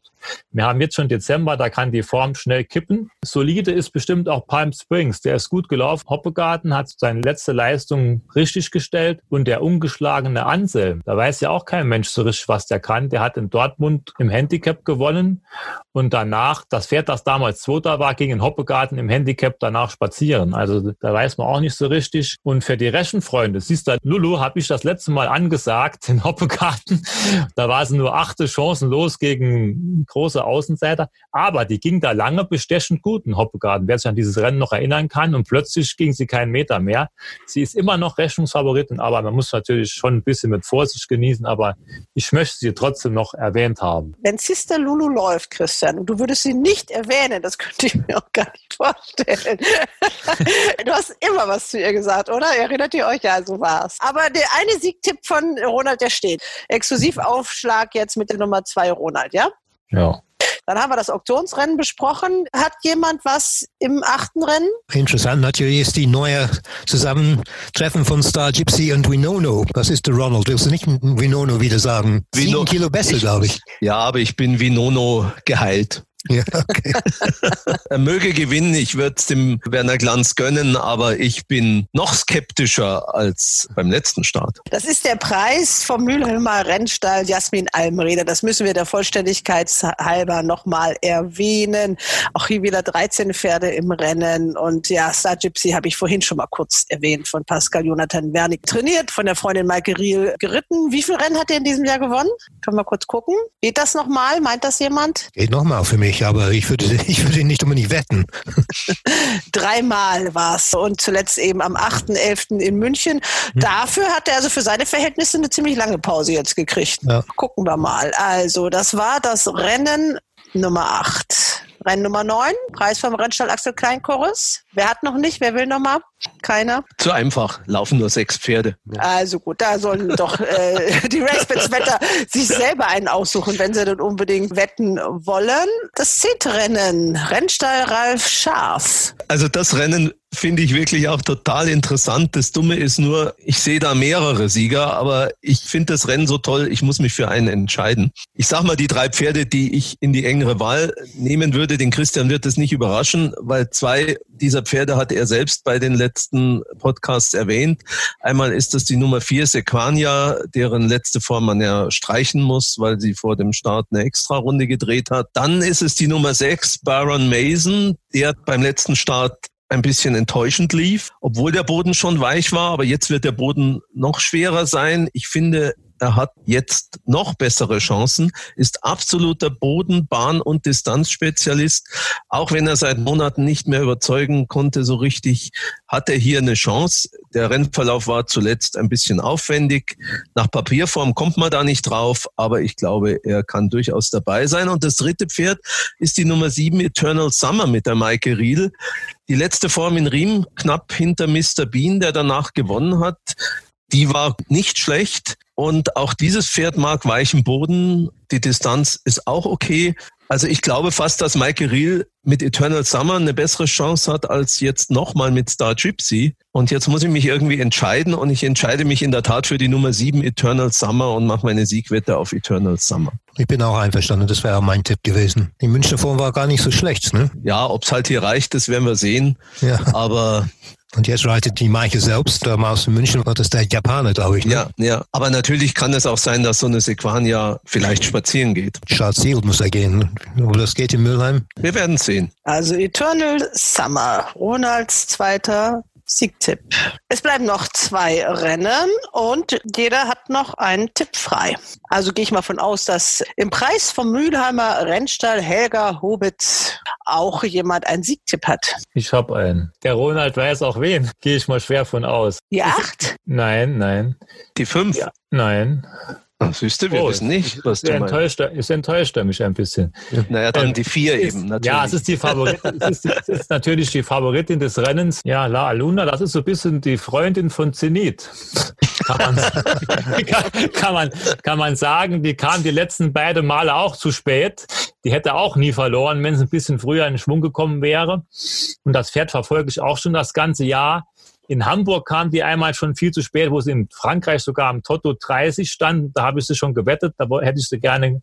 wir haben jetzt schon Dezember, da kann die Form schnell kippen. Solide ist bestimmt auch Palm Springs. Der ist gut gelaufen. Hoppegarten hat seine letzte Leistung richtig gestellt. Und der ungeschlagene Anselm, da weiß ja auch kein Mensch so richtig, was der kann. Der hat in Dortmund im Handicap gewonnen. Und danach, das Pferd, das damals Zweiter war, ging in Hoppegarten im Handicap danach spazieren. Also da weiß man auch nicht so richtig. Und für die Rechenfreunde, siehst du, Lulu habe ich das letzte Mal angesagt in Hoppegarten. *laughs* Da war es nur achte Chancen los gegen große Außenseiter. Aber die ging da lange bestechend gut in Hoppegarten, wer sich an dieses Rennen noch erinnern kann. Und plötzlich ging sie keinen Meter mehr. Sie ist immer noch Rechnungsfavoritin, aber man muss natürlich schon ein bisschen mit Vorsicht genießen. Aber ich möchte sie trotzdem noch erwähnt haben. Wenn Sister Lulu läuft, Christian, und du würdest sie nicht erwähnen, das könnte ich mir auch gar nicht vorstellen. *laughs* du hast immer was zu ihr gesagt, oder? Erinnert ihr euch? Ja, so war's. Aber der eine Siegtipp von Ronald, der steht. Exklusivaufschlag jetzt mit der Nummer zwei Ronald, ja? Ja. Dann haben wir das Auktionsrennen besprochen. Hat jemand was im achten Rennen? Interessant natürlich ist die neue Zusammentreffen von Star Gypsy und Winono. Das ist der Ronald. Willst du nicht Winono wieder sagen? Sieben Kilo besser, glaube ich. Ja, aber ich bin Winono geheilt. Ja, okay. *laughs* er möge gewinnen, ich würde es dem Werner Glanz gönnen, aber ich bin noch skeptischer als beim letzten Start. Das ist der Preis vom Mülheimer Rennstall Jasmin Almreder. Das müssen wir der Vollständigkeit halber nochmal erwähnen. Auch hier wieder 13 Pferde im Rennen und ja, Star Gypsy habe ich vorhin schon mal kurz erwähnt von Pascal Jonathan Wernig trainiert, von der Freundin Maike Riel geritten. Wie viel Rennen hat er in diesem Jahr gewonnen? Können wir kurz gucken. Geht das nochmal? Meint das jemand? Geht nochmal für mich nicht, aber ich würde, *laughs* ich würde ihn nicht unbedingt wetten. *laughs* Dreimal war es und zuletzt eben am 8.11. in München. Hm. Dafür hat er also für seine Verhältnisse eine ziemlich lange Pause jetzt gekriegt. Ja. Gucken wir mal. Also, das war das Rennen Nummer 8. Rennen Nummer 9, Preis vom Rennstall Axel Kleinchorus. Wer hat noch nicht? Wer will noch mal? Keiner? Zu einfach. Laufen nur sechs Pferde. Also gut, da sollen doch äh, die Racebets-Wetter sich selber einen aussuchen, wenn sie dann unbedingt wetten wollen. Das zehnte Rennen, Rennstall Ralf Scharf. Also das Rennen finde ich wirklich auch total interessant. Das Dumme ist nur, ich sehe da mehrere Sieger, aber ich finde das Rennen so toll, ich muss mich für einen entscheiden. Ich sag mal, die drei Pferde, die ich in die engere Wahl nehmen würde, den Christian wird das nicht überraschen, weil zwei dieser Pferde hat er selbst bei den letzten Podcasts erwähnt. Einmal ist das die Nummer vier Sequania, deren letzte Form man ja streichen muss, weil sie vor dem Start eine Extra-Runde gedreht hat. Dann ist es die Nummer sechs Baron Mason, der beim letzten Start ein bisschen enttäuschend lief, obwohl der Boden schon weich war, aber jetzt wird der Boden noch schwerer sein. Ich finde, er hat jetzt noch bessere Chancen, ist absoluter Boden-, Bahn- und Distanzspezialist. Auch wenn er seit Monaten nicht mehr überzeugen konnte, so richtig, hat er hier eine Chance. Der Rennverlauf war zuletzt ein bisschen aufwendig. Nach Papierform kommt man da nicht drauf, aber ich glaube, er kann durchaus dabei sein. Und das dritte Pferd ist die Nummer sieben Eternal Summer mit der Maike Riedel. Die letzte Form in Riem, knapp hinter Mr. Bean, der danach gewonnen hat die war nicht schlecht. Und auch dieses Pferd mag weichen Boden. Die Distanz ist auch okay. Also ich glaube fast, dass Michael Riel mit Eternal Summer eine bessere Chance hat als jetzt nochmal mit Star Gypsy. Und jetzt muss ich mich irgendwie entscheiden und ich entscheide mich in der Tat für die Nummer 7 Eternal Summer und mache meine Siegwette auf Eternal Summer. Ich bin auch einverstanden, das wäre mein Tipp gewesen. Die Münchner Form war gar nicht so schlecht, ne? Ja, ob es halt hier reicht, das werden wir sehen. Ja. Aber und jetzt reitet die Maike selbst, ähm, aus München war das der Japaner, glaube ich. Ne? Ja, ja. Aber natürlich kann es auch sein, dass so eine Sequania vielleicht spazieren geht. Schwarzschild muss er gehen. Wo das geht in Mülheim? Wir werden sehen. Also Eternal Summer, Ronalds zweiter Siegtipp. Es bleiben noch zwei Rennen und jeder hat noch einen Tipp frei. Also gehe ich mal von aus, dass im Preis vom Mülheimer Rennstall Helga Hobitz auch jemand einen Siegtipp hat. Ich habe einen. Der Ronald weiß auch wen. Gehe ich mal schwer von aus. Die acht? Nein, nein. Die fünf? Ja. Nein. Siehst du, wir oh, wissen nicht, was du enttäuscht, meinst. Ist enttäuscht er mich ein bisschen. Naja, dann ähm, die vier ist, eben, natürlich. Ja, es ist die Favoritin, es, ist, es ist natürlich die Favoritin des Rennens. Ja, La Aluna, das ist so ein bisschen die Freundin von Zenit. Kann man, *laughs* kann, kann, man, kann man sagen, die kam die letzten beiden Male auch zu spät. Die hätte auch nie verloren, wenn es ein bisschen früher in Schwung gekommen wäre. Und das Pferd verfolge ich auch schon das ganze Jahr. In Hamburg kam die einmal schon viel zu spät, wo sie in Frankreich sogar am Toto 30 stand. Da habe ich sie schon gewettet, da hätte ich sie gerne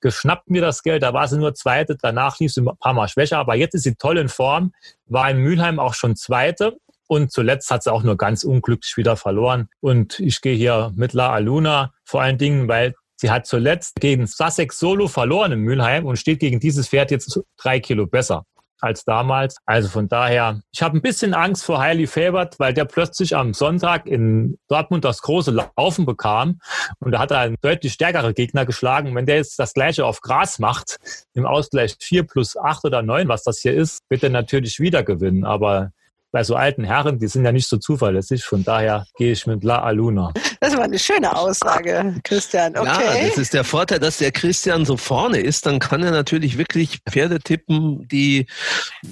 geschnappt mir das Geld. Da war sie nur Zweite, danach lief sie ein paar Mal schwächer. Aber jetzt ist sie toll in Form, war in Mülheim auch schon Zweite. Und zuletzt hat sie auch nur ganz unglücklich wieder verloren. Und ich gehe hier mit La Aluna, vor allen Dingen, weil sie hat zuletzt gegen Sussex Solo verloren in Mülheim und steht gegen dieses Pferd jetzt drei Kilo besser als damals. Also von daher, ich habe ein bisschen Angst vor Highly Favored, weil der plötzlich am Sonntag in Dortmund das große Laufen bekam und da hat er einen deutlich stärkeren Gegner geschlagen. Wenn der jetzt das gleiche auf Gras macht, im Ausgleich 4 plus 8 oder 9, was das hier ist, wird er natürlich wieder gewinnen. Aber bei so alten Herren, die sind ja nicht so zuverlässig. Von daher gehe ich mit La Aluna. Das war eine schöne Aussage, Christian. Okay. Ja, das ist der Vorteil, dass der Christian so vorne ist. Dann kann er natürlich wirklich Pferde tippen, die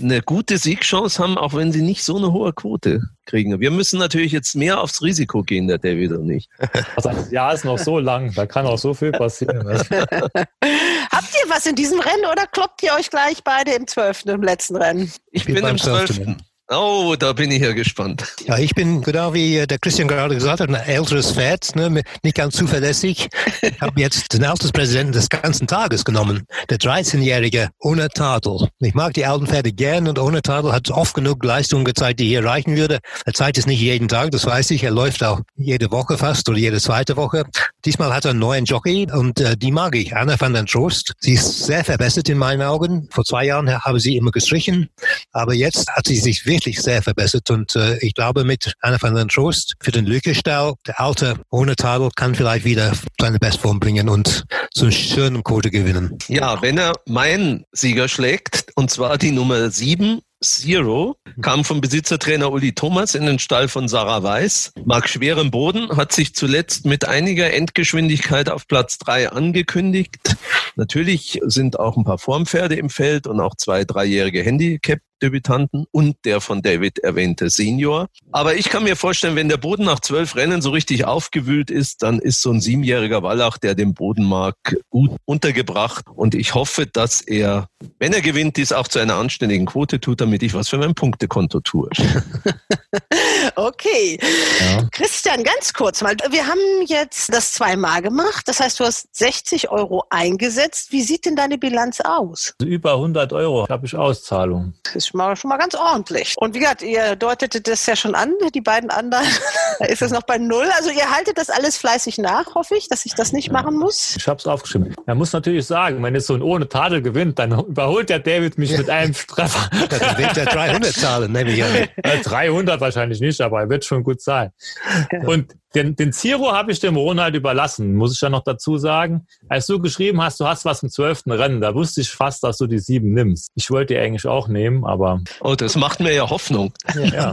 eine gute Siegchance haben, auch wenn sie nicht so eine hohe Quote kriegen. Wir müssen natürlich jetzt mehr aufs Risiko gehen, der David und ich. *laughs* Also, ja, ist noch so lang. Da kann auch so viel passieren. *laughs* Habt ihr was in diesem Rennen oder kloppt ihr euch gleich beide im 12. im letzten Rennen? Ich bin im 12. Oh, da bin ich ja gespannt. Ja, ich bin genau wie äh, der Christian gerade gesagt hat, ein älteres Pferd, ne, nicht ganz zuverlässig. Ich habe jetzt den Alterspräsidenten des ganzen Tages genommen, der 13-Jährige ohne Tadel. Ich mag die alten Pferde gern und ohne Tadel hat oft genug Leistungen gezeigt, die hier reichen würde. Er zeigt es nicht jeden Tag, das weiß ich. Er läuft auch jede Woche fast oder jede zweite Woche. Diesmal hat er einen neuen Jockey und äh, die mag ich. Anna van den Trost. Sie ist sehr verbessert in meinen Augen. Vor zwei Jahren habe sie immer gestrichen, aber jetzt hat sie sich wirklich wirklich sehr verbessert und äh, ich glaube mit Anna van den Trost für den Lückestau, der alte ohne Tadel kann vielleicht wieder seine Bestform bringen und so einen schönen Quote gewinnen. Ja, wenn er meinen Sieger schlägt, und zwar die Nummer sieben, Zero kam vom Besitzertrainer Uli Thomas in den Stall von Sarah Weiß, mag schweren Boden, hat sich zuletzt mit einiger Endgeschwindigkeit auf Platz drei angekündigt. Natürlich sind auch ein paar Formpferde im Feld und auch zwei dreijährige Handicap Debütanten und der von David erwähnte Senior. Aber ich kann mir vorstellen, wenn der Boden nach zwölf Rennen so richtig aufgewühlt ist, dann ist so ein siebenjähriger Wallach, der den Boden mag, gut untergebracht. Und ich hoffe, dass er, wenn er gewinnt, dies auch zu einer anständigen Quote tut, damit ich was für mein Punktekonto tue. *laughs* okay. Ja. Christian, ganz kurz mal. Wir haben jetzt das zweimal gemacht. Das heißt, du hast 60 Euro eingesetzt. Wie sieht denn deine Bilanz aus? Über 100 Euro habe ich Auszahlung. Das ist schon mal, schon mal ganz ordentlich. Und wie gesagt, ihr deutetet das ja schon an, die beiden anderen. *laughs* da ist es noch bei Null. Also ihr haltet das alles fleißig nach, hoffe ich, dass ich das nicht machen muss. Ich habe es aufgeschrieben. Man muss natürlich sagen, wenn jetzt so ein ohne Tadel gewinnt, dann überholt der David mich mit einem Treffer. *laughs* Dann wird er 300 zahlen, nehme ich an. 300 wahrscheinlich nicht, aber er wird schon gut sein. Und den, den Ziro habe ich dem Ronald überlassen, muss ich ja noch dazu sagen. Als du geschrieben hast, du hast was im zwölften Rennen, da wusste ich fast, dass du die sieben nimmst. Ich wollte die eigentlich auch nehmen, aber. Oh, das macht mir ja Hoffnung. Ja.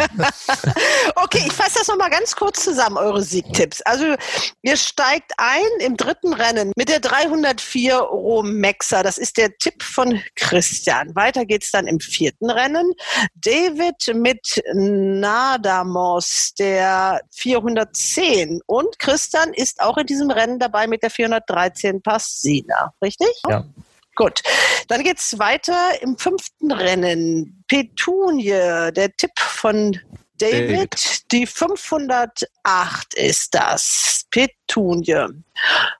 *laughs* okay, ich fasse das nochmal ganz kurz zusammen, eure Siegtipps. Also, ihr steigt ein im dritten Rennen mit der 304 Romexer. Das ist der Tipp von Christian. Weiter geht's dann im vierten Rennen. David mit Nadamos, der 410 410. Und Christian ist auch in diesem Rennen dabei mit der 413 Passina, richtig? Ja. Gut, dann geht es weiter im fünften Rennen. Petunie, der Tipp von David, David, die 508 ist das. Petunie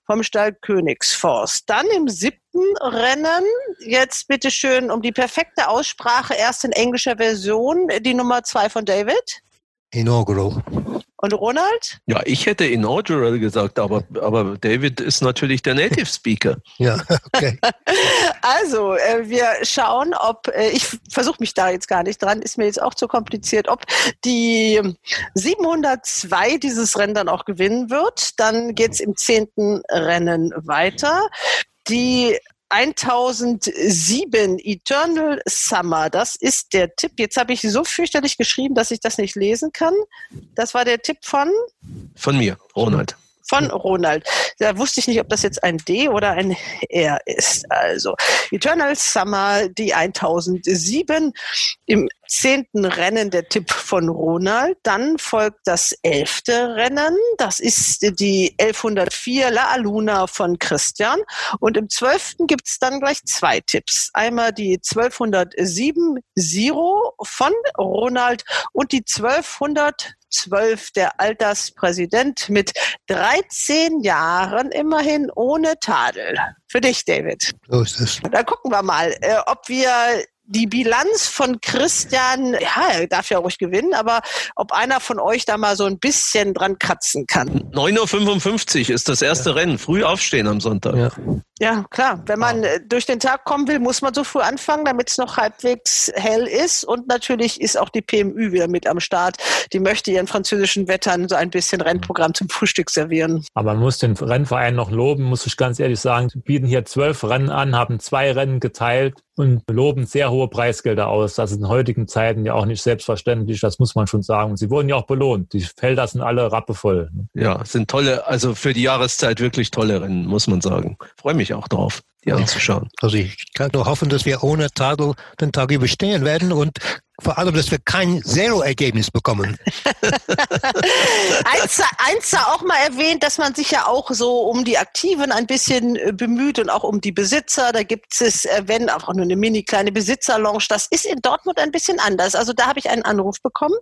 vom Stall Königsforst. Dann im siebten Rennen, jetzt bitte schön um die perfekte Aussprache, erst in englischer Version, die Nummer zwei von David. Inaugural. Und Ronald? Ja, ich hätte inaugural gesagt, aber, aber David ist natürlich der Native Speaker. *laughs* ja, okay. *laughs* also, äh, wir schauen, ob, äh, ich versuche mich da jetzt gar nicht dran, ist mir jetzt auch zu kompliziert, ob die 702 dieses Rennen dann auch gewinnen wird. Dann geht es im zehnten Rennen weiter. Die 1007 Eternal Summer, das ist der Tipp. Jetzt habe ich so fürchterlich geschrieben, dass ich das nicht lesen kann. Das war der Tipp von? Von mir, Ronald von Ronald. Da wusste ich nicht, ob das jetzt ein D oder ein R ist. Also Eternal Summer, die 1007 im zehnten Rennen der Tipp von Ronald. Dann folgt das elfte Rennen. Das ist die 1104 La Aluna von Christian. Und im zwölften gibt es dann gleich zwei Tipps. Einmal die 1207 Zero von Ronald und die 1200 zwölf der Alterspräsident mit 13 Jahren immerhin ohne Tadel. Für dich, David. So ist es. Da gucken wir mal, äh, ob wir die Bilanz von Christian, ja, er darf ja ruhig gewinnen, aber ob einer von euch da mal so ein bisschen dran kratzen kann. 9.55 Uhr ist das erste ja. Rennen. Früh aufstehen am Sonntag. Ja, ja klar. Wenn man wow. durch den Tag kommen will, muss man so früh anfangen, damit es noch halbwegs hell ist. Und natürlich ist auch die PMÜ wieder mit am Start. Die möchte ihren französischen Wettern so ein bisschen Rennprogramm zum Frühstück servieren. Aber man muss den Rennverein noch loben, muss ich ganz ehrlich sagen. Sie bieten hier zwölf Rennen an, haben zwei Rennen geteilt und loben sehr hohe Preisgelder aus. Das ist in heutigen Zeiten ja auch nicht selbstverständlich, das muss man schon sagen. Und sie wurden ja auch belohnt. Die Felder sind alle rappevoll. Ja, sind tolle, also für die Jahreszeit wirklich tolle Rennen, muss man sagen. Freue mich auch drauf, die ja. anzuschauen. Also ich kann nur hoffen, dass wir ohne Tadel den Tag überstehen werden und vor allem, dass wir kein Zero-Ergebnis bekommen. *laughs* eins, eins da auch mal erwähnt, dass man sich ja auch so um die Aktiven ein bisschen äh, bemüht und auch um die Besitzer. Da gibt es, äh, wenn auch nur eine mini kleine Besitzerlounge. Das ist in Dortmund ein bisschen anders. Also da habe ich einen Anruf bekommen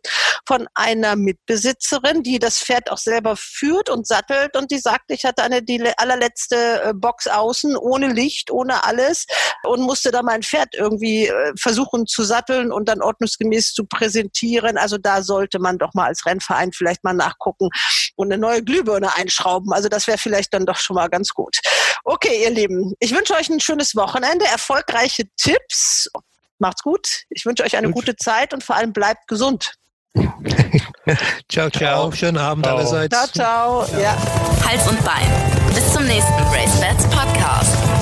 von einer Mitbesitzerin, die das Pferd auch selber führt und sattelt und die sagte, ich hatte eine die allerletzte äh, Box außen ohne Licht, ohne alles und musste da mein Pferd irgendwie versuchen zu satteln und dann ordnungsgemäß zu präsentieren. Also da sollte man doch mal als Rennverein vielleicht mal nachgucken und eine neue Glühbirne einschrauben. Also das wäre vielleicht dann doch schon mal ganz gut. Okay, ihr Lieben, ich wünsche euch ein schönes Wochenende, erfolgreiche Tipps. Macht's gut. Ich wünsche euch eine gut. gute Zeit und vor allem bleibt gesund. *laughs* ciao, ciao. Schönen Abend ciao. allerseits. Ciao, ciao. Ja. Hals und Bein. Bis zum nächsten Race Bats Podcast.